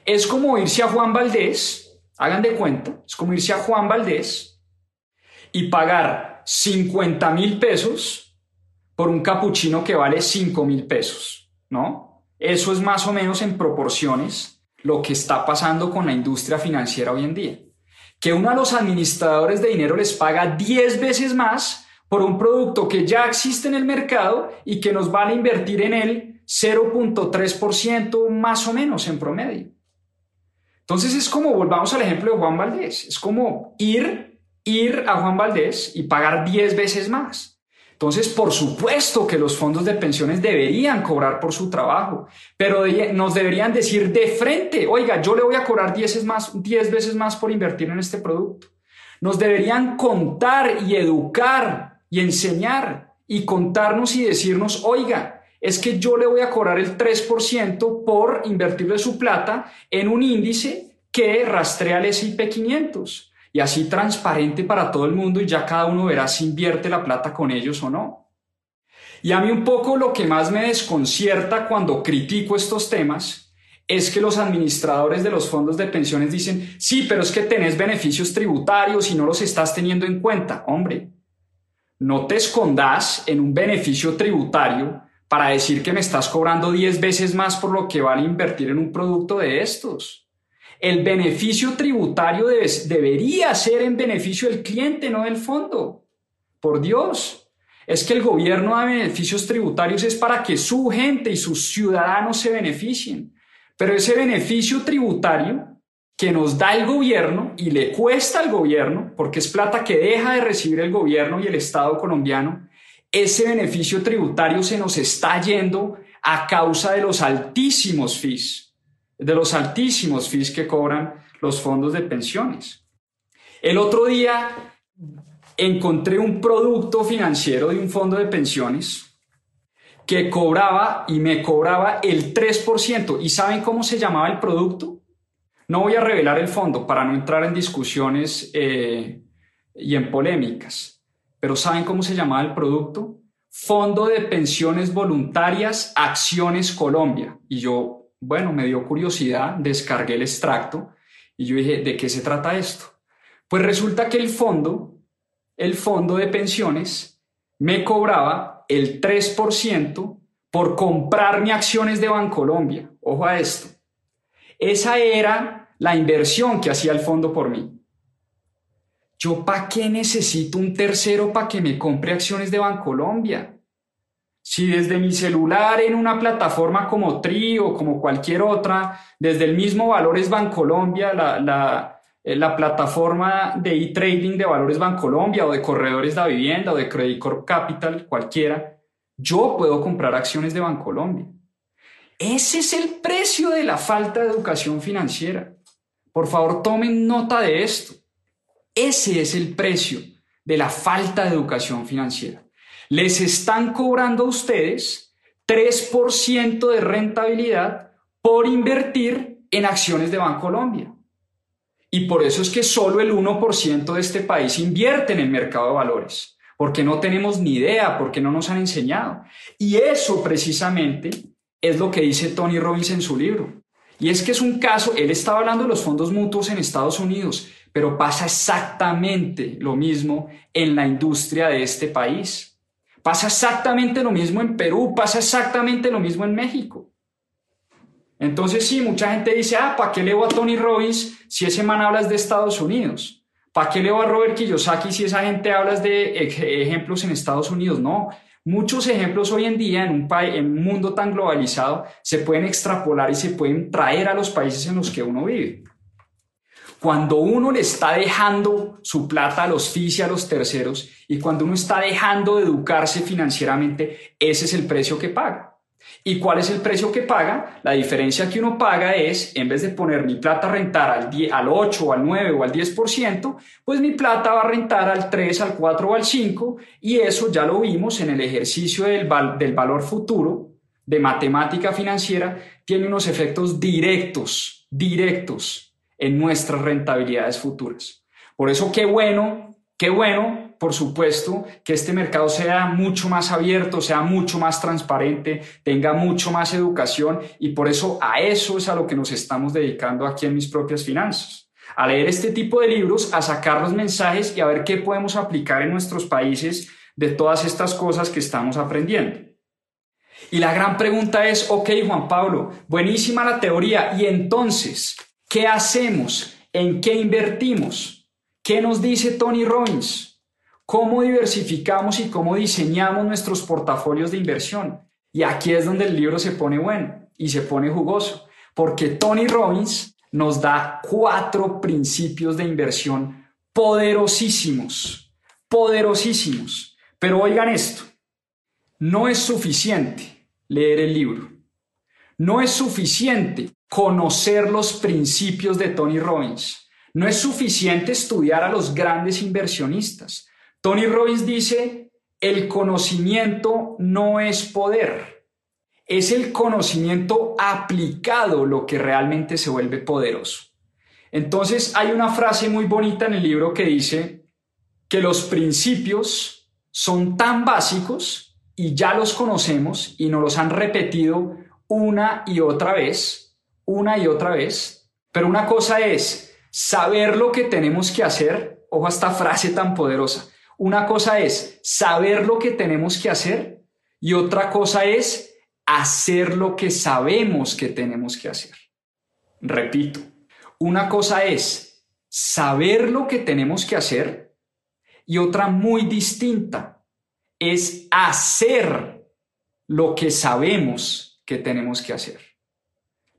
Es como irse a Juan Valdés, hagan de cuenta, es como irse a Juan Valdés y pagar 50 mil pesos por un capuchino que vale 5 mil pesos, ¿no? Eso es más o menos en proporciones lo que está pasando con la industria financiera hoy en día. Que uno a los administradores de dinero les paga 10 veces más por un producto que ya existe en el mercado y que nos vale invertir en él 0.3% más o menos en promedio. Entonces es como, volvamos al ejemplo de Juan Valdés, es como ir, ir a Juan Valdés y pagar 10 veces más. Entonces, por supuesto que los fondos de pensiones deberían cobrar por su trabajo, pero nos deberían decir de frente, oiga, yo le voy a cobrar 10 veces más, 10 veces más por invertir en este producto. Nos deberían contar y educar y enseñar y contarnos y decirnos, oiga, es que yo le voy a cobrar el 3% por invertirle su plata en un índice que rastrea el S&P 500 y así transparente para todo el mundo y ya cada uno verá si invierte la plata con ellos o no. Y a mí un poco lo que más me desconcierta cuando critico estos temas es que los administradores de los fondos de pensiones dicen, sí, pero es que tenés beneficios tributarios y no los estás teniendo en cuenta. Hombre, no te escondas en un beneficio tributario para decir que me estás cobrando 10 veces más por lo que vale invertir en un producto de estos. El beneficio tributario debería ser en beneficio del cliente, no del fondo. Por Dios. Es que el gobierno da beneficios tributarios es para que su gente y sus ciudadanos se beneficien. Pero ese beneficio tributario que nos da el gobierno y le cuesta al gobierno, porque es plata que deja de recibir el gobierno y el Estado colombiano, ese beneficio tributario se nos está yendo a causa de los altísimos fees de los altísimos fees que cobran los fondos de pensiones. El otro día encontré un producto financiero de un fondo de pensiones que cobraba y me cobraba el 3%. ¿Y saben cómo se llamaba el producto? No voy a revelar el fondo para no entrar en discusiones eh, y en polémicas, pero ¿saben cómo se llamaba el producto? Fondo de Pensiones Voluntarias Acciones Colombia. Y yo bueno, me dio curiosidad, descargué el extracto y yo dije, ¿de qué se trata esto? Pues resulta que el fondo, el fondo de pensiones, me cobraba el 3% por comprarme acciones de Bancolombia. Ojo a esto. Esa era la inversión que hacía el fondo por mí. ¿Yo para qué necesito un tercero para que me compre acciones de Bancolombia? Si desde mi celular en una plataforma como Tri o como cualquier otra, desde el mismo Valores Bancolombia, la, la, eh, la plataforma de e-trading de Valores Bancolombia o de corredores de vivienda o de Credit Corp Capital, cualquiera, yo puedo comprar acciones de Bancolombia. Ese es el precio de la falta de educación financiera. Por favor, tomen nota de esto. Ese es el precio de la falta de educación financiera. Les están cobrando a ustedes 3% de rentabilidad por invertir en acciones de Bancolombia. Y por eso es que solo el 1% de este país invierte en el mercado de valores, porque no tenemos ni idea, porque no nos han enseñado. Y eso precisamente es lo que dice Tony Robbins en su libro. Y es que es un caso, él estaba hablando de los fondos mutuos en Estados Unidos, pero pasa exactamente lo mismo en la industria de este país. Pasa exactamente lo mismo en Perú, pasa exactamente lo mismo en México. Entonces sí, mucha gente dice, ah, ¿para qué leo a Tony Robbins si ese man hablas de Estados Unidos? ¿Para qué leo a Robert Kiyosaki si esa gente habla de ejemplos en Estados Unidos? No, muchos ejemplos hoy en día en un, país, en un mundo tan globalizado se pueden extrapolar y se pueden traer a los países en los que uno vive. Cuando uno le está dejando su plata a los FIS y a los terceros y cuando uno está dejando de educarse financieramente, ese es el precio que paga. ¿Y cuál es el precio que paga? La diferencia que uno paga es, en vez de poner mi plata a rentar al, 10, al 8 o al 9 o al 10%, pues mi plata va a rentar al 3, al 4 o al 5 y eso ya lo vimos en el ejercicio del, del valor futuro de matemática financiera, tiene unos efectos directos, directos en nuestras rentabilidades futuras. Por eso qué bueno, qué bueno por supuesto, que este mercado sea mucho más abierto, sea mucho más transparente, tenga mucho más educación y por eso a eso es a lo que nos estamos dedicando aquí en mis propias finanzas. A leer este tipo de libros, a sacar los mensajes y a ver qué podemos aplicar en nuestros países de todas estas cosas que estamos aprendiendo. Y la gran pregunta es, ok Juan Pablo, buenísima la teoría, y entonces, ¿qué hacemos? ¿En qué invertimos? ¿Qué nos dice Tony Robbins? cómo diversificamos y cómo diseñamos nuestros portafolios de inversión. Y aquí es donde el libro se pone bueno y se pone jugoso, porque Tony Robbins nos da cuatro principios de inversión poderosísimos, poderosísimos. Pero oigan esto, no es suficiente leer el libro, no es suficiente conocer los principios de Tony Robbins, no es suficiente estudiar a los grandes inversionistas, Tony Robbins dice, el conocimiento no es poder, es el conocimiento aplicado lo que realmente se vuelve poderoso. Entonces hay una frase muy bonita en el libro que dice que los principios son tan básicos y ya los conocemos y nos los han repetido una y otra vez, una y otra vez, pero una cosa es saber lo que tenemos que hacer, ojo a esta frase tan poderosa, una cosa es saber lo que tenemos que hacer y otra cosa es hacer lo que sabemos que tenemos que hacer. Repito, una cosa es saber lo que tenemos que hacer y otra muy distinta es hacer lo que sabemos que tenemos que hacer.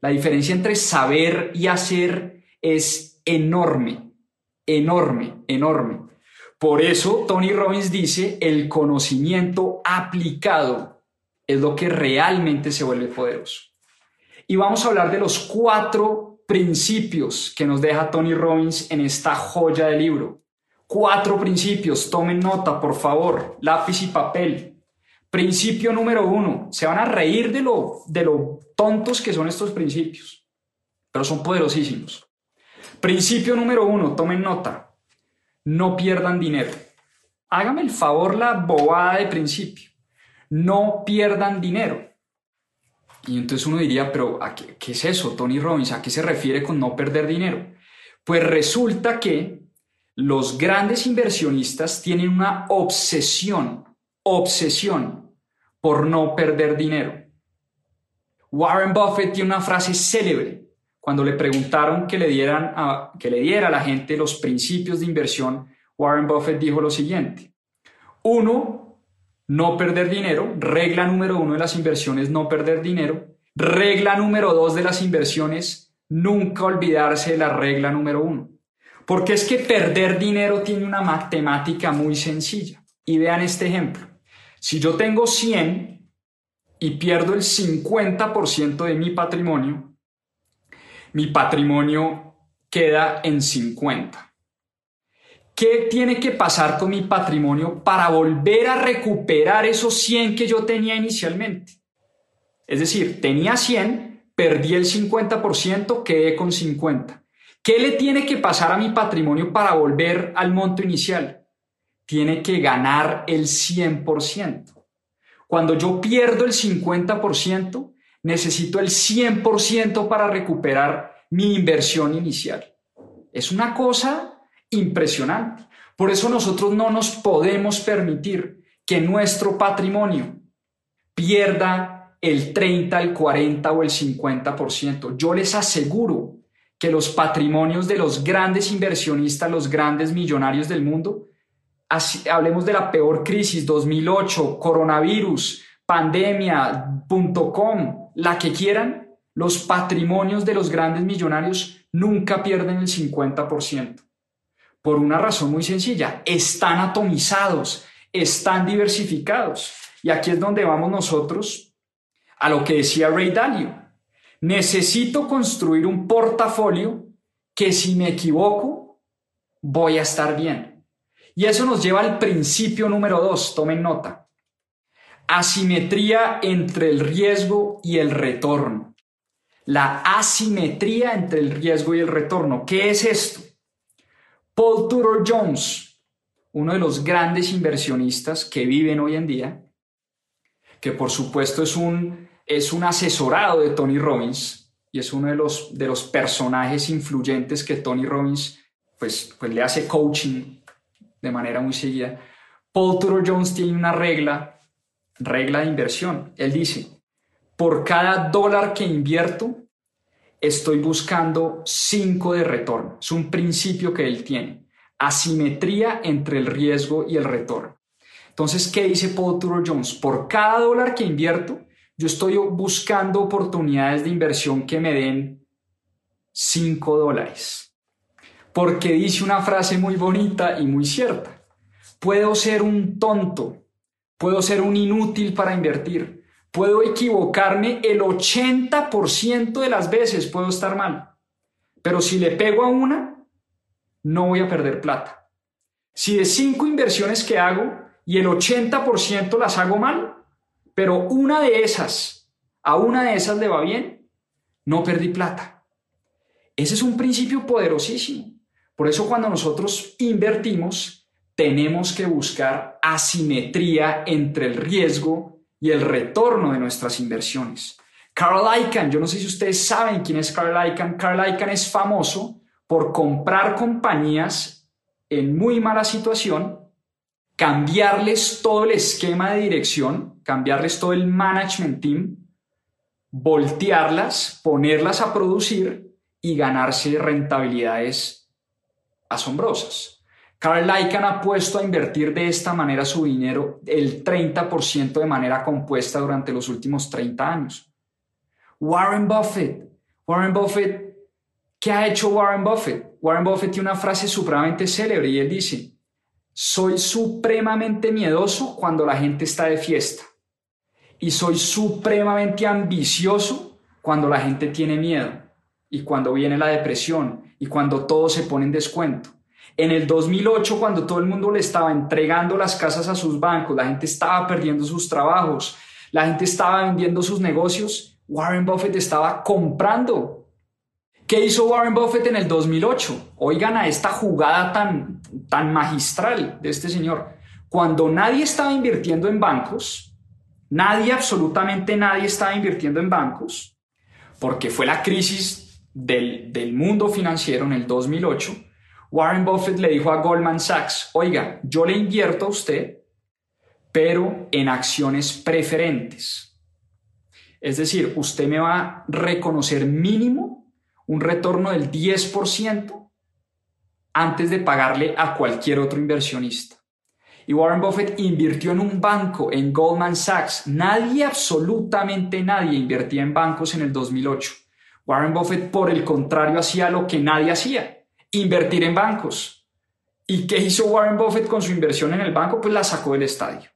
La diferencia entre saber y hacer es enorme, enorme, enorme. Por eso Tony Robbins dice, el conocimiento aplicado es lo que realmente se vuelve poderoso. Y vamos a hablar de los cuatro principios que nos deja Tony Robbins en esta joya de libro. Cuatro principios, tomen nota, por favor, lápiz y papel. Principio número uno, se van a reír de lo, de lo tontos que son estos principios, pero son poderosísimos. Principio número uno, tomen nota no pierdan dinero. Hágame el favor la bobada de principio. No pierdan dinero. Y entonces uno diría, pero ¿a qué, qué, es eso, Tony Robbins? ¿A qué se refiere con no perder dinero? Pues resulta que los grandes inversionistas tienen una obsesión, obsesión por no perder dinero. Warren Buffett tiene una frase célebre cuando le preguntaron que le, dieran que le diera a la gente los principios de inversión, Warren Buffett dijo lo siguiente. Uno, no perder dinero. Regla número uno de las inversiones, no perder dinero. Regla número dos de las inversiones, nunca olvidarse de la regla número uno. Porque es que perder dinero tiene una matemática muy sencilla. Y vean este ejemplo. Si yo tengo 100 y pierdo el 50% de mi patrimonio, mi patrimonio queda en 50. ¿Qué tiene que pasar con mi patrimonio para volver a recuperar esos 100 que yo tenía inicialmente? Es decir, tenía 100, perdí el 50%, quedé con 50. ¿Qué le tiene que pasar a mi patrimonio para volver al monto inicial? Tiene que ganar el 100%. Cuando yo pierdo el 50%, necesito el 100% para recuperar mi inversión inicial. Es una cosa impresionante. Por eso nosotros no nos podemos permitir que nuestro patrimonio pierda el 30, el 40 o el 50%. Yo les aseguro que los patrimonios de los grandes inversionistas, los grandes millonarios del mundo, hablemos de la peor crisis, 2008, coronavirus, pandemia.com, la que quieran, los patrimonios de los grandes millonarios nunca pierden el 50%. Por una razón muy sencilla, están atomizados, están diversificados. Y aquí es donde vamos nosotros a lo que decía Ray Dalio. Necesito construir un portafolio que si me equivoco, voy a estar bien. Y eso nos lleva al principio número dos, tomen nota. Asimetría entre el riesgo y el retorno. La asimetría entre el riesgo y el retorno. ¿Qué es esto? Paul Tudor Jones, uno de los grandes inversionistas que viven hoy en día, que por supuesto es un, es un asesorado de Tony Robbins y es uno de los, de los personajes influyentes que Tony Robbins pues, pues le hace coaching de manera muy seguida. Paul Tudor Jones tiene una regla, regla de inversión. Él dice, por cada dólar que invierto, estoy buscando 5 de retorno. Es un principio que él tiene. Asimetría entre el riesgo y el retorno. Entonces, ¿qué dice Paul Tudor Jones? Por cada dólar que invierto, yo estoy buscando oportunidades de inversión que me den 5 dólares. Porque dice una frase muy bonita y muy cierta. Puedo ser un tonto, puedo ser un inútil para invertir, Puedo equivocarme el 80% de las veces, puedo estar mal. Pero si le pego a una, no voy a perder plata. Si de cinco inversiones que hago y el 80% las hago mal, pero una de esas, a una de esas le va bien, no perdí plata. Ese es un principio poderosísimo. Por eso cuando nosotros invertimos, tenemos que buscar asimetría entre el riesgo y el retorno de nuestras inversiones. Carl Icahn, yo no sé si ustedes saben quién es Carl Icahn. Carl Icahn es famoso por comprar compañías en muy mala situación, cambiarles todo el esquema de dirección, cambiarles todo el management team, voltearlas, ponerlas a producir y ganarse rentabilidades asombrosas. Carl Icahn ha puesto a invertir de esta manera su dinero el 30% de manera compuesta durante los últimos 30 años. Warren Buffett. Warren Buffett, ¿qué ha hecho Warren Buffett? Warren Buffett tiene una frase supremamente célebre y él dice, soy supremamente miedoso cuando la gente está de fiesta y soy supremamente ambicioso cuando la gente tiene miedo y cuando viene la depresión y cuando todo se pone en descuento. En el 2008, cuando todo el mundo le estaba entregando las casas a sus bancos, la gente estaba perdiendo sus trabajos, la gente estaba vendiendo sus negocios, Warren Buffett estaba comprando. ¿Qué hizo Warren Buffett en el 2008? Oigan a esta jugada tan, tan magistral de este señor. Cuando nadie estaba invirtiendo en bancos, nadie, absolutamente nadie estaba invirtiendo en bancos, porque fue la crisis del, del mundo financiero en el 2008, Warren Buffett le dijo a Goldman Sachs, oiga, yo le invierto a usted, pero en acciones preferentes. Es decir, usted me va a reconocer mínimo un retorno del 10% antes de pagarle a cualquier otro inversionista. Y Warren Buffett invirtió en un banco, en Goldman Sachs. Nadie, absolutamente nadie, invertía en bancos en el 2008. Warren Buffett, por el contrario, hacía lo que nadie hacía invertir en bancos. ¿Y qué hizo Warren Buffett con su inversión en el banco? Pues la sacó del estadio.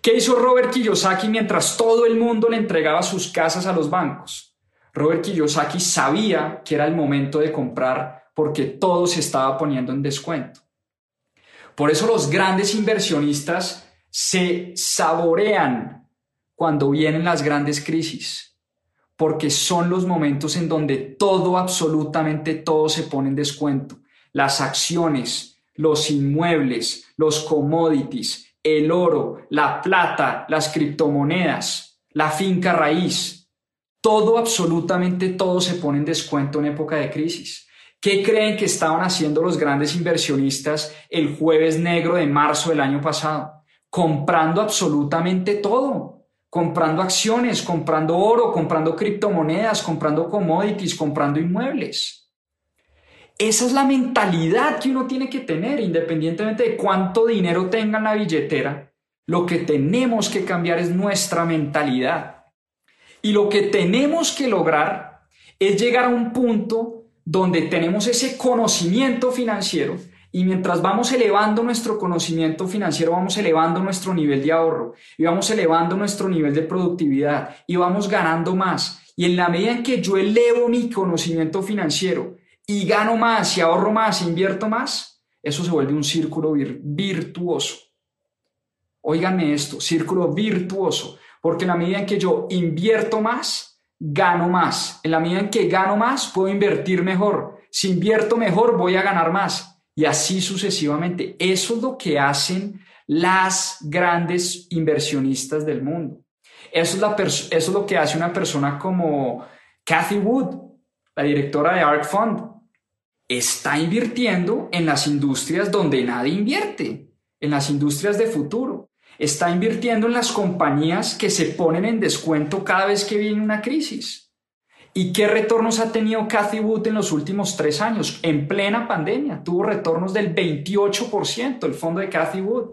¿Qué hizo Robert Kiyosaki mientras todo el mundo le entregaba sus casas a los bancos? Robert Kiyosaki sabía que era el momento de comprar porque todo se estaba poniendo en descuento. Por eso los grandes inversionistas se saborean cuando vienen las grandes crisis, porque son los momentos en donde todo, absolutamente todo se pone en descuento. Las acciones, los inmuebles, los commodities, el oro, la plata, las criptomonedas, la finca raíz. Todo, absolutamente todo se pone en descuento en época de crisis. ¿Qué creen que estaban haciendo los grandes inversionistas el jueves negro de marzo del año pasado? Comprando absolutamente todo, comprando acciones, comprando oro, comprando criptomonedas, comprando commodities, comprando inmuebles. Esa es la mentalidad que uno tiene que tener, independientemente de cuánto dinero tenga en la billetera. Lo que tenemos que cambiar es nuestra mentalidad. Y lo que tenemos que lograr es llegar a un punto donde tenemos ese conocimiento financiero y mientras vamos elevando nuestro conocimiento financiero, vamos elevando nuestro nivel de ahorro y vamos elevando nuestro nivel de productividad y vamos ganando más. Y en la medida en que yo elevo mi conocimiento financiero y gano más y ahorro más e invierto más, eso se vuelve un círculo virtuoso. Óiganme esto, círculo virtuoso, porque en la medida en que yo invierto más, gano más. En la medida en que gano más, puedo invertir mejor. Si invierto mejor, voy a ganar más. Y así sucesivamente. Eso es lo que hacen las grandes inversionistas del mundo. Eso es, lo que hace una persona como Cathy Wood, la directora de ARK Fund. Está invirtiendo en las industrias donde nadie invierte, en las industrias de futuro está invirtiendo en las compañías que se ponen en descuento cada vez que viene una crisis. ¿Y qué retornos ha tenido Cathy Wood en los últimos tres años? En plena pandemia, tuvo retornos del 28% el fondo de Cathy Wood.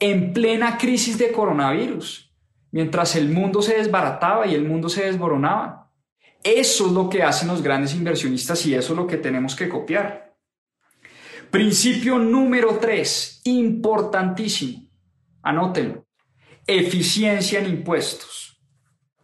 En plena crisis de coronavirus, mientras el mundo se desbarataba y el mundo se desboronaba. Eso es lo que hacen los grandes inversionistas y eso es lo que tenemos que copiar. Principio número tres, importantísimo Anótenlo. Eficiencia en impuestos.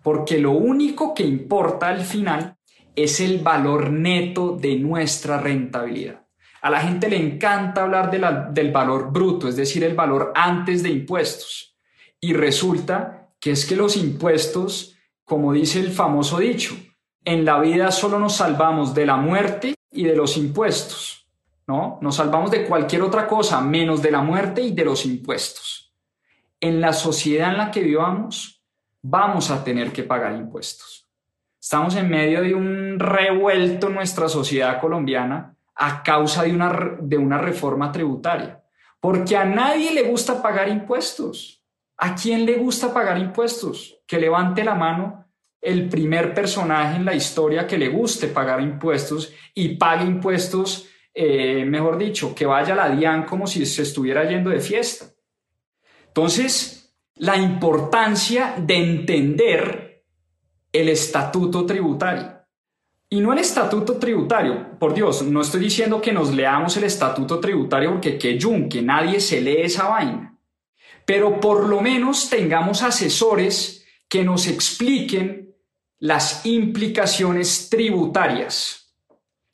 Porque lo único que importa al final es el valor neto de nuestra rentabilidad. A la gente le encanta hablar del valor bruto, es decir, el valor antes de impuestos. Y resulta que es que los impuestos, como dice el famoso dicho, en la vida solo nos salvamos de la muerte y de los impuestos, ¿no? Nos salvamos de cualquier otra cosa menos de la muerte y de los impuestos en la sociedad en la que vivamos, vamos a tener que pagar impuestos. Estamos en medio de un revuelto en nuestra sociedad colombiana a causa de una, de una reforma tributaria, porque a nadie le gusta pagar impuestos. ¿A quién le gusta pagar impuestos? Que levante la mano el primer personaje en la historia que le guste pagar impuestos y pague impuestos, eh, mejor dicho, que vaya a la DIAN como si se estuviera yendo de fiesta. Entonces, la importancia de entender el estatuto tributario. Y no el estatuto tributario, por Dios, no estoy diciendo que nos leamos el estatuto tributario porque que yun, que nadie se lee esa vaina. Pero por lo menos tengamos asesores que nos expliquen las implicaciones tributarias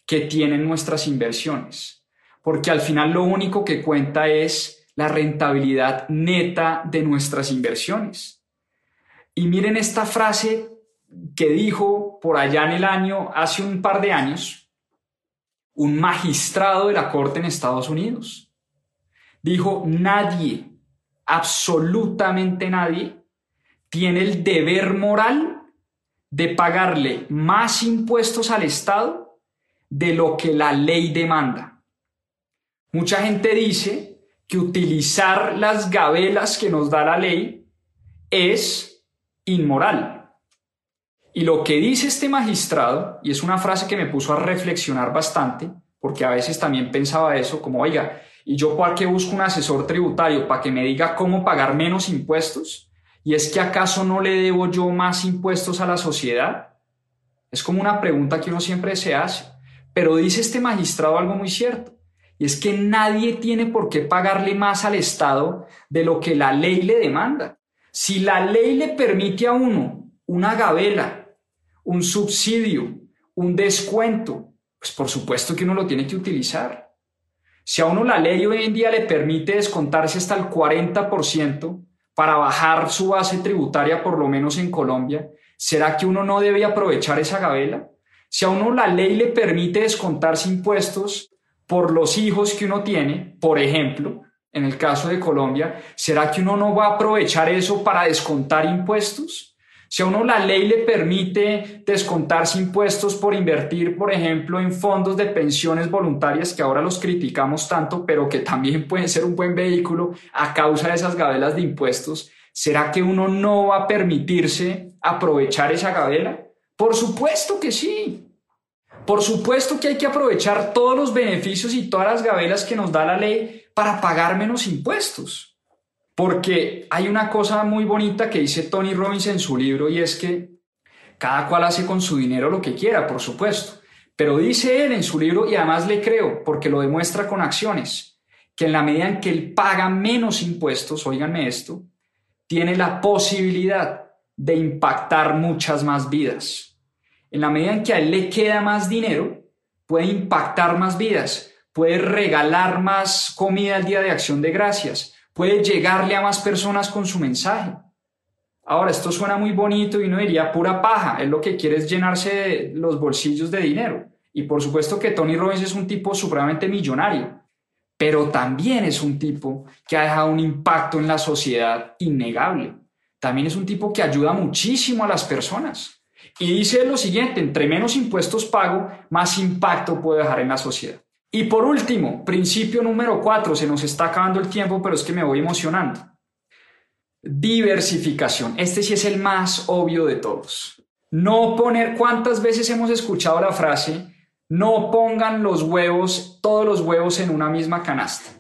que tienen nuestras inversiones. Porque al final lo único que cuenta es la rentabilidad neta de nuestras inversiones. Y miren esta frase que dijo por allá en el año, hace un par de años, un magistrado de la Corte en Estados Unidos. Dijo, nadie, absolutamente nadie, tiene el deber moral de pagarle más impuestos al Estado de lo que la ley demanda. Mucha gente dice que utilizar las gabelas que nos da la ley es inmoral. Y lo que dice este magistrado, y es una frase que me puso a reflexionar bastante, porque a veces también pensaba eso, como, oiga, ¿y yo por qué busco un asesor tributario? ¿Para que me diga cómo pagar menos impuestos? ¿Y es que acaso no le debo yo más impuestos a la sociedad? Es como una pregunta que uno siempre se hace. Pero dice este magistrado algo muy cierto. Y es que nadie tiene por qué pagarle más al Estado de lo que la ley le demanda. Si la ley le permite a uno una gabela, un subsidio, un descuento, pues por supuesto que uno lo tiene que utilizar. Si a uno la ley hoy en día le permite descontarse hasta el 40% para bajar su base tributaria, por lo menos en Colombia, ¿será que uno no debe aprovechar esa gabela? Si a uno la ley le permite descontarse impuestos por los hijos que uno tiene, por ejemplo, en el caso de Colombia, ¿será que uno no va a aprovechar eso para descontar impuestos? Si a uno la ley le permite descontarse impuestos por invertir, por ejemplo, en fondos de pensiones voluntarias, que ahora los criticamos tanto, pero que también pueden ser un buen vehículo a causa de esas gabelas de impuestos, ¿será que uno no va a permitirse aprovechar esa gabela? Por supuesto que sí. Por supuesto que hay que aprovechar todos los beneficios y todas las gabelas que nos da la ley para pagar menos impuestos. Porque hay una cosa muy bonita que dice Tony Robbins en su libro y es que cada cual hace con su dinero lo que quiera, por supuesto. Pero dice él en su libro, y además le creo, porque lo demuestra con acciones, que en la medida en que él paga menos impuestos, oíganme esto, tiene la posibilidad de impactar muchas más vidas. En la medida en que a él le queda más dinero, puede impactar más vidas, puede regalar más comida al día de acción de gracias, puede llegarle a más personas con su mensaje. Ahora, esto suena muy bonito y no diría pura paja, es lo que quiere es llenarse los bolsillos de dinero. Y por supuesto que Tony Robbins es un tipo supremamente millonario, pero también es un tipo que ha dejado un impacto en la sociedad innegable. También es un tipo que ayuda muchísimo a las personas. Y dice lo siguiente, entre menos impuestos pago, más impacto puedo dejar en la sociedad. Y por último, principio número cuatro, se nos está acabando el tiempo, pero es que me voy emocionando. Diversificación. Este sí es el más obvio de todos. No poner, ¿cuántas veces hemos escuchado la frase? No pongan los huevos, todos los huevos en una misma canasta.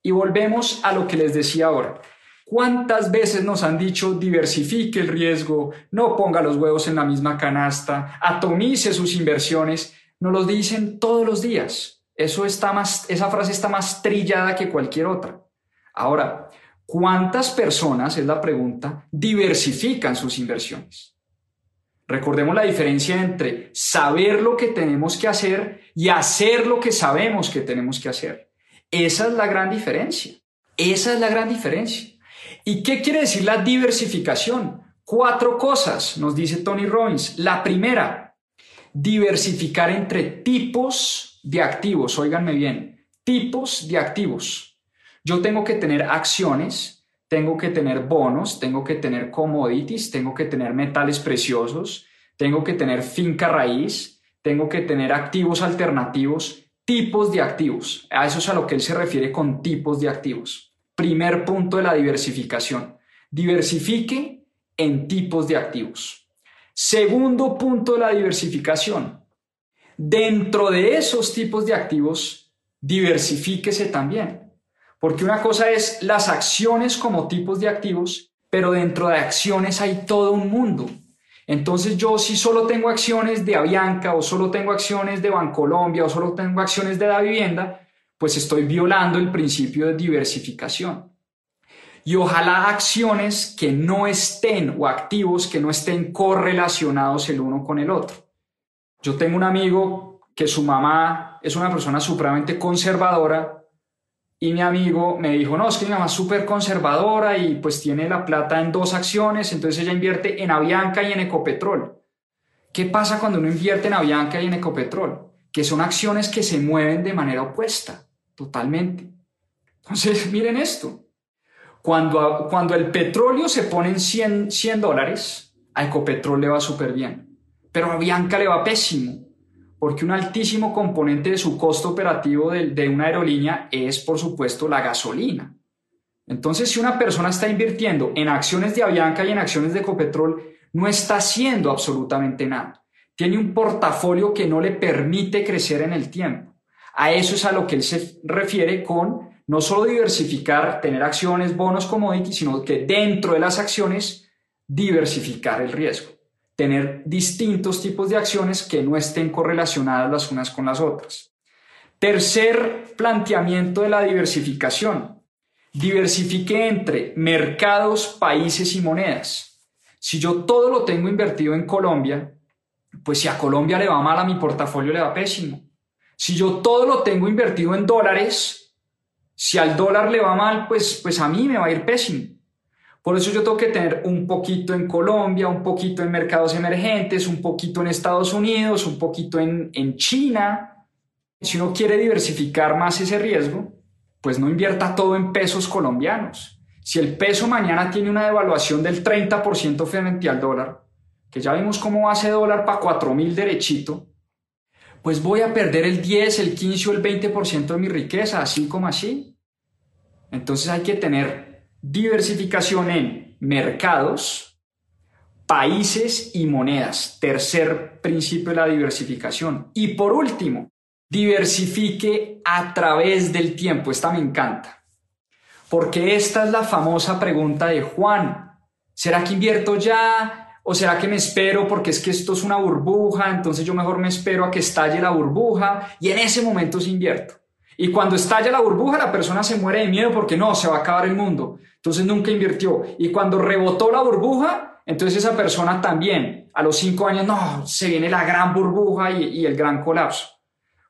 Y volvemos a lo que les decía ahora. ¿Cuántas veces nos han dicho diversifique el riesgo, no ponga los huevos en la misma canasta, atomice sus inversiones? Nos lo dicen todos los días. Eso está más, esa frase está más trillada que cualquier otra. Ahora, ¿cuántas personas, es la pregunta, diversifican sus inversiones? Recordemos la diferencia entre saber lo que tenemos que hacer y hacer lo que sabemos que tenemos que hacer. Esa es la gran diferencia. Esa es la gran diferencia. ¿Y qué quiere decir la diversificación? Cuatro cosas, nos dice Tony Robbins. La primera, diversificar entre tipos de activos, óiganme bien, tipos de activos. Yo tengo que tener acciones, tengo que tener bonos, tengo que tener commodities, tengo que tener metales preciosos, tengo que tener finca raíz, tengo que tener activos alternativos, tipos de activos. A eso es a lo que él se refiere con tipos de activos. Primer punto de la diversificación. Diversifique en tipos de activos. Segundo punto de la diversificación. Dentro de esos tipos de activos, diversifíquese también. Porque una cosa es las acciones como tipos de activos, pero dentro de acciones hay todo un mundo. Entonces yo si solo tengo acciones de Avianca o solo tengo acciones de Bancolombia o solo tengo acciones de la vivienda, pues estoy violando el principio de diversificación. Y ojalá acciones que no estén o activos que no estén correlacionados el uno con el otro. Yo tengo un amigo que su mamá es una persona supremamente conservadora y mi amigo me dijo, no, es que mi mamá es súper conservadora y pues tiene la plata en dos acciones, entonces ella invierte en Avianca y en Ecopetrol. ¿Qué pasa cuando uno invierte en Avianca y en Ecopetrol? Que son acciones que se mueven de manera opuesta, totalmente. Entonces, miren esto. Cuando, cuando el petróleo se pone en 100, 100 dólares, a Ecopetrol le va súper bien. Pero a Bianca le va pésimo, porque un altísimo componente de su costo operativo de, una aerolínea es, por supuesto, la gasolina. Entonces, si una persona está invirtiendo en acciones de Avianca y en acciones de Ecopetrol, no está haciendo absolutamente nada. Tiene un portafolio que no le permite crecer en el tiempo. A eso es a lo que él se refiere con no solo diversificar, tener acciones, bonos, commodities, sino que dentro de las acciones diversificar el riesgo tener distintos tipos de acciones que no estén correlacionadas las unas con las otras. Tercer planteamiento de la diversificación. Diversifique entre mercados, países y monedas. Si yo todo lo tengo invertido en Colombia, pues si a Colombia le va mal, a mi portafolio le va pésimo. Si yo todo lo tengo invertido en dólares, Si al dólar le va mal, pues, pues a mí me va a ir pésimo. Por eso yo tengo que tener un poquito en Colombia, un poquito en mercados emergentes, un poquito en Estados Unidos, un poquito en, en China. Si uno quiere diversificar más ese riesgo, pues no invierta todo en pesos colombianos. Si el peso mañana tiene una devaluación del 30% frente al dólar, que ya vimos cómo ese dólar para 4 mil derechito, pues voy a perder el 10, el 15 o el 20% de mi riqueza, así como así. Entonces hay que tener diversificación en mercados, países y monedas. Tercer principio de la diversificación. Y por último, diversifique a través del tiempo. Esta me encanta. Porque esta es la famosa pregunta de Juan. ¿Será que invierto ya? ¿O será que me espero porque es que esto es una burbuja, entonces yo mejor me espero a que estalle la burbuja y en ese momento se invierto? Y cuando estalla la burbuja, la persona se muere de miedo porque no, se va a acabar el mundo. Entonces nunca invirtió. Y cuando rebotó la burbuja, entonces esa persona también, a los cinco años, no, se viene la gran burbuja y, y el gran colapso.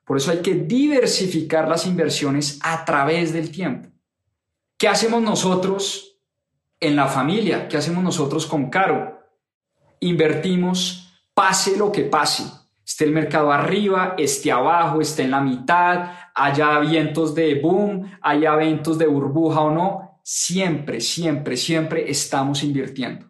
Por eso hay que diversificar las inversiones a través del tiempo. ¿Qué hacemos nosotros en la familia? ¿Qué hacemos nosotros con Caro? Invertimos pase lo que pase. Esté el mercado arriba, esté abajo, esté en la mitad, haya vientos de boom, haya eventos de burbuja o no, siempre, siempre, siempre estamos invirtiendo.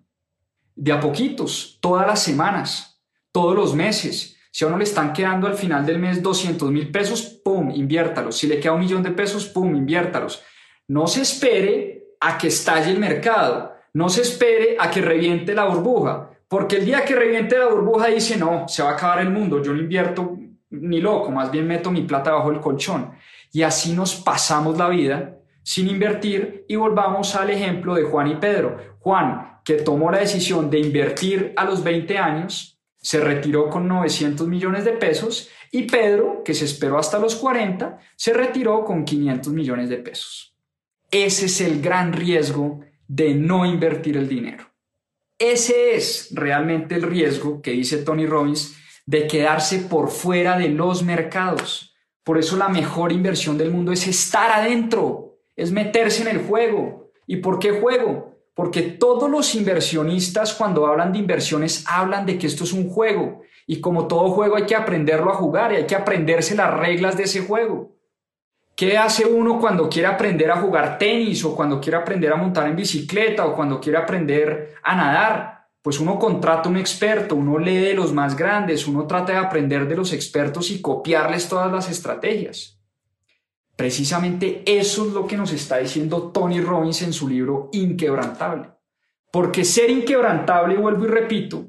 De a poquitos, todas las semanas, todos los meses. Si a uno le están quedando al final del mes 200 mil pesos, ¡pum!, inviértalos. Si le queda un millón de pesos, ¡pum!, inviértalos. No se espere a que estalle el mercado. No se espere a que reviente la burbuja. Porque el día que reviente la burbuja dice, no, se va a acabar el mundo, yo no invierto ni loco, más bien meto mi plata bajo el colchón. Y así nos pasamos la vida sin invertir y volvamos al ejemplo de Juan y Pedro. Juan, que tomó la decisión de invertir a los 20 años, se retiró con 900 millones de pesos y Pedro, que se esperó hasta los 40, se retiró con 500 millones de pesos. Ese es el gran riesgo de no invertir el dinero. Ese es realmente el riesgo que dice Tony Robbins de quedarse por fuera de los mercados. Por eso la mejor inversión del mundo es estar adentro, es meterse en el juego. ¿Y por qué juego? Porque todos los inversionistas cuando hablan de inversiones hablan de que esto es un juego. Y como todo juego hay que aprenderlo a jugar y hay que aprenderse las reglas de ese juego. ¿Qué hace uno cuando quiere aprender a jugar tenis o cuando quiere aprender a montar en bicicleta o cuando quiere aprender a nadar? Pues uno contrata un experto, uno lee de los más grandes, uno trata de aprender de los expertos y copiarles todas las estrategias. Precisamente eso es lo que nos está diciendo Tony Robbins en su libro Inquebrantable. Porque ser inquebrantable, vuelvo y repito,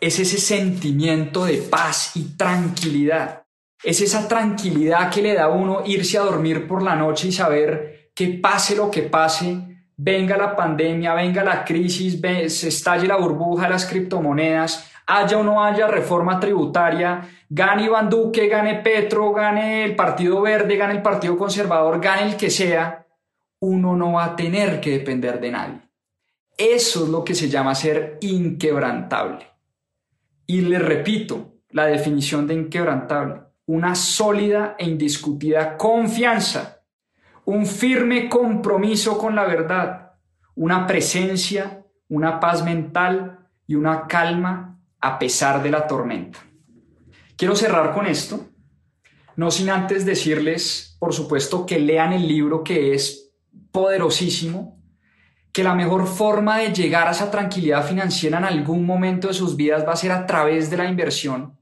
es ese sentimiento de paz y tranquilidad es esa tranquilidad que le da a uno irse a dormir por la noche y saber que pase lo que pase, venga la pandemia, venga la crisis, se estalle la burbuja de las criptomonedas, haya o no haya reforma tributaria, gane Iván Duque, gane Petro, gane el Partido Verde, gane el Partido Conservador, gane el que sea, uno no va a tener que depender de nadie. Eso es lo que se llama ser inquebrantable. Y le repito la definición de inquebrantable una sólida e indiscutida confianza, un firme compromiso con la verdad, una presencia, una paz mental y una calma a pesar de la tormenta. Quiero cerrar con esto, no sin antes decirles, por supuesto, que lean el libro que es poderosísimo, que la mejor forma de llegar a esa tranquilidad financiera en algún momento de sus vidas va a ser a través de la inversión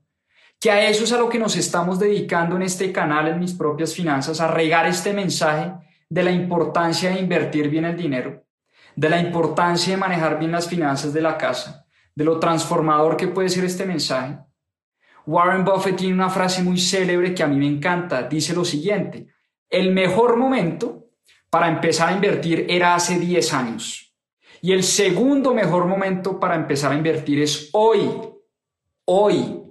que a eso es a lo que nos estamos dedicando en este canal, en mis propias finanzas, a regar este mensaje de la importancia de invertir bien el dinero, de la importancia de manejar bien las finanzas de la casa, de lo transformador que puede ser este mensaje. Warren Buffett tiene una frase muy célebre que a mí me encanta. Dice lo siguiente, el mejor momento para empezar a invertir era hace 10 años. Y el segundo mejor momento para empezar a invertir es hoy. Hoy,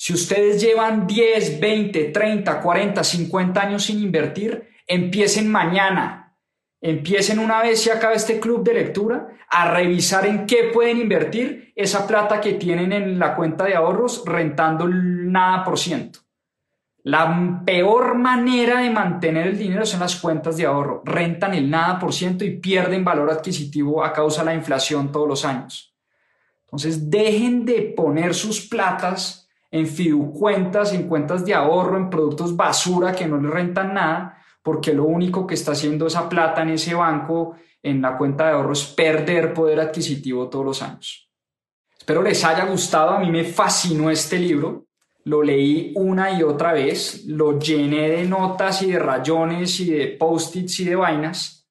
si ustedes llevan 10, 20, 30, 40, 50 años sin invertir, empiecen mañana. Empiecen una vez si acaba este club de lectura a revisar en qué pueden invertir esa plata que tienen en la cuenta de ahorros rentando nada por ciento. La peor manera de mantener el dinero son las cuentas de ahorro. Rentan el nada por ciento y pierden valor adquisitivo a causa de la inflación todos los años. Entonces, dejen de poner sus platas en fiducuentas, en cuentas de ahorro, en productos basura que no les rentan nada, porque lo único que está haciendo esa plata en ese banco, en la cuenta de ahorro, es perder poder adquisitivo todos los años. Espero les haya gustado. A mí me fascinó este libro lo leí una y otra vez, lo llené de notas y de rayones y de post-its y de vainas,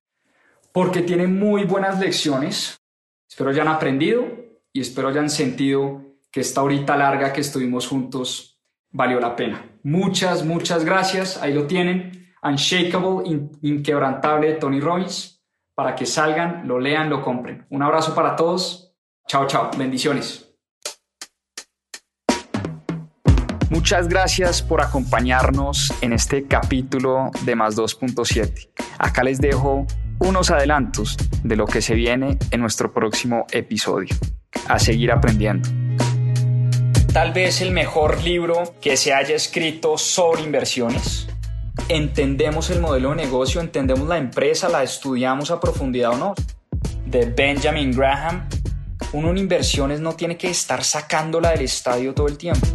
porque tiene muy buenas lecciones. Espero hayan aprendido y espero hayan sentido que esta horita larga que estuvimos juntos valió la pena. Muchas, muchas gracias. Ahí lo tienen. Unshakable, inquebrantable de Tony Robbins. Para que salgan, lo lean, lo compren. Un abrazo para todos. Chao, chao. Bendiciones. Muchas gracias por acompañarnos en este capítulo de Más 2.7. Acá les dejo unos adelantos de lo que se viene en nuestro próximo episodio. A seguir aprendiendo. Tal vez el mejor libro que se haya escrito sobre inversiones. Entendemos el modelo de negocio, entendemos la empresa, la estudiamos a profundidad o no. De Benjamin Graham. Uno en inversiones no tiene que estar sacándola del estadio todo el tiempo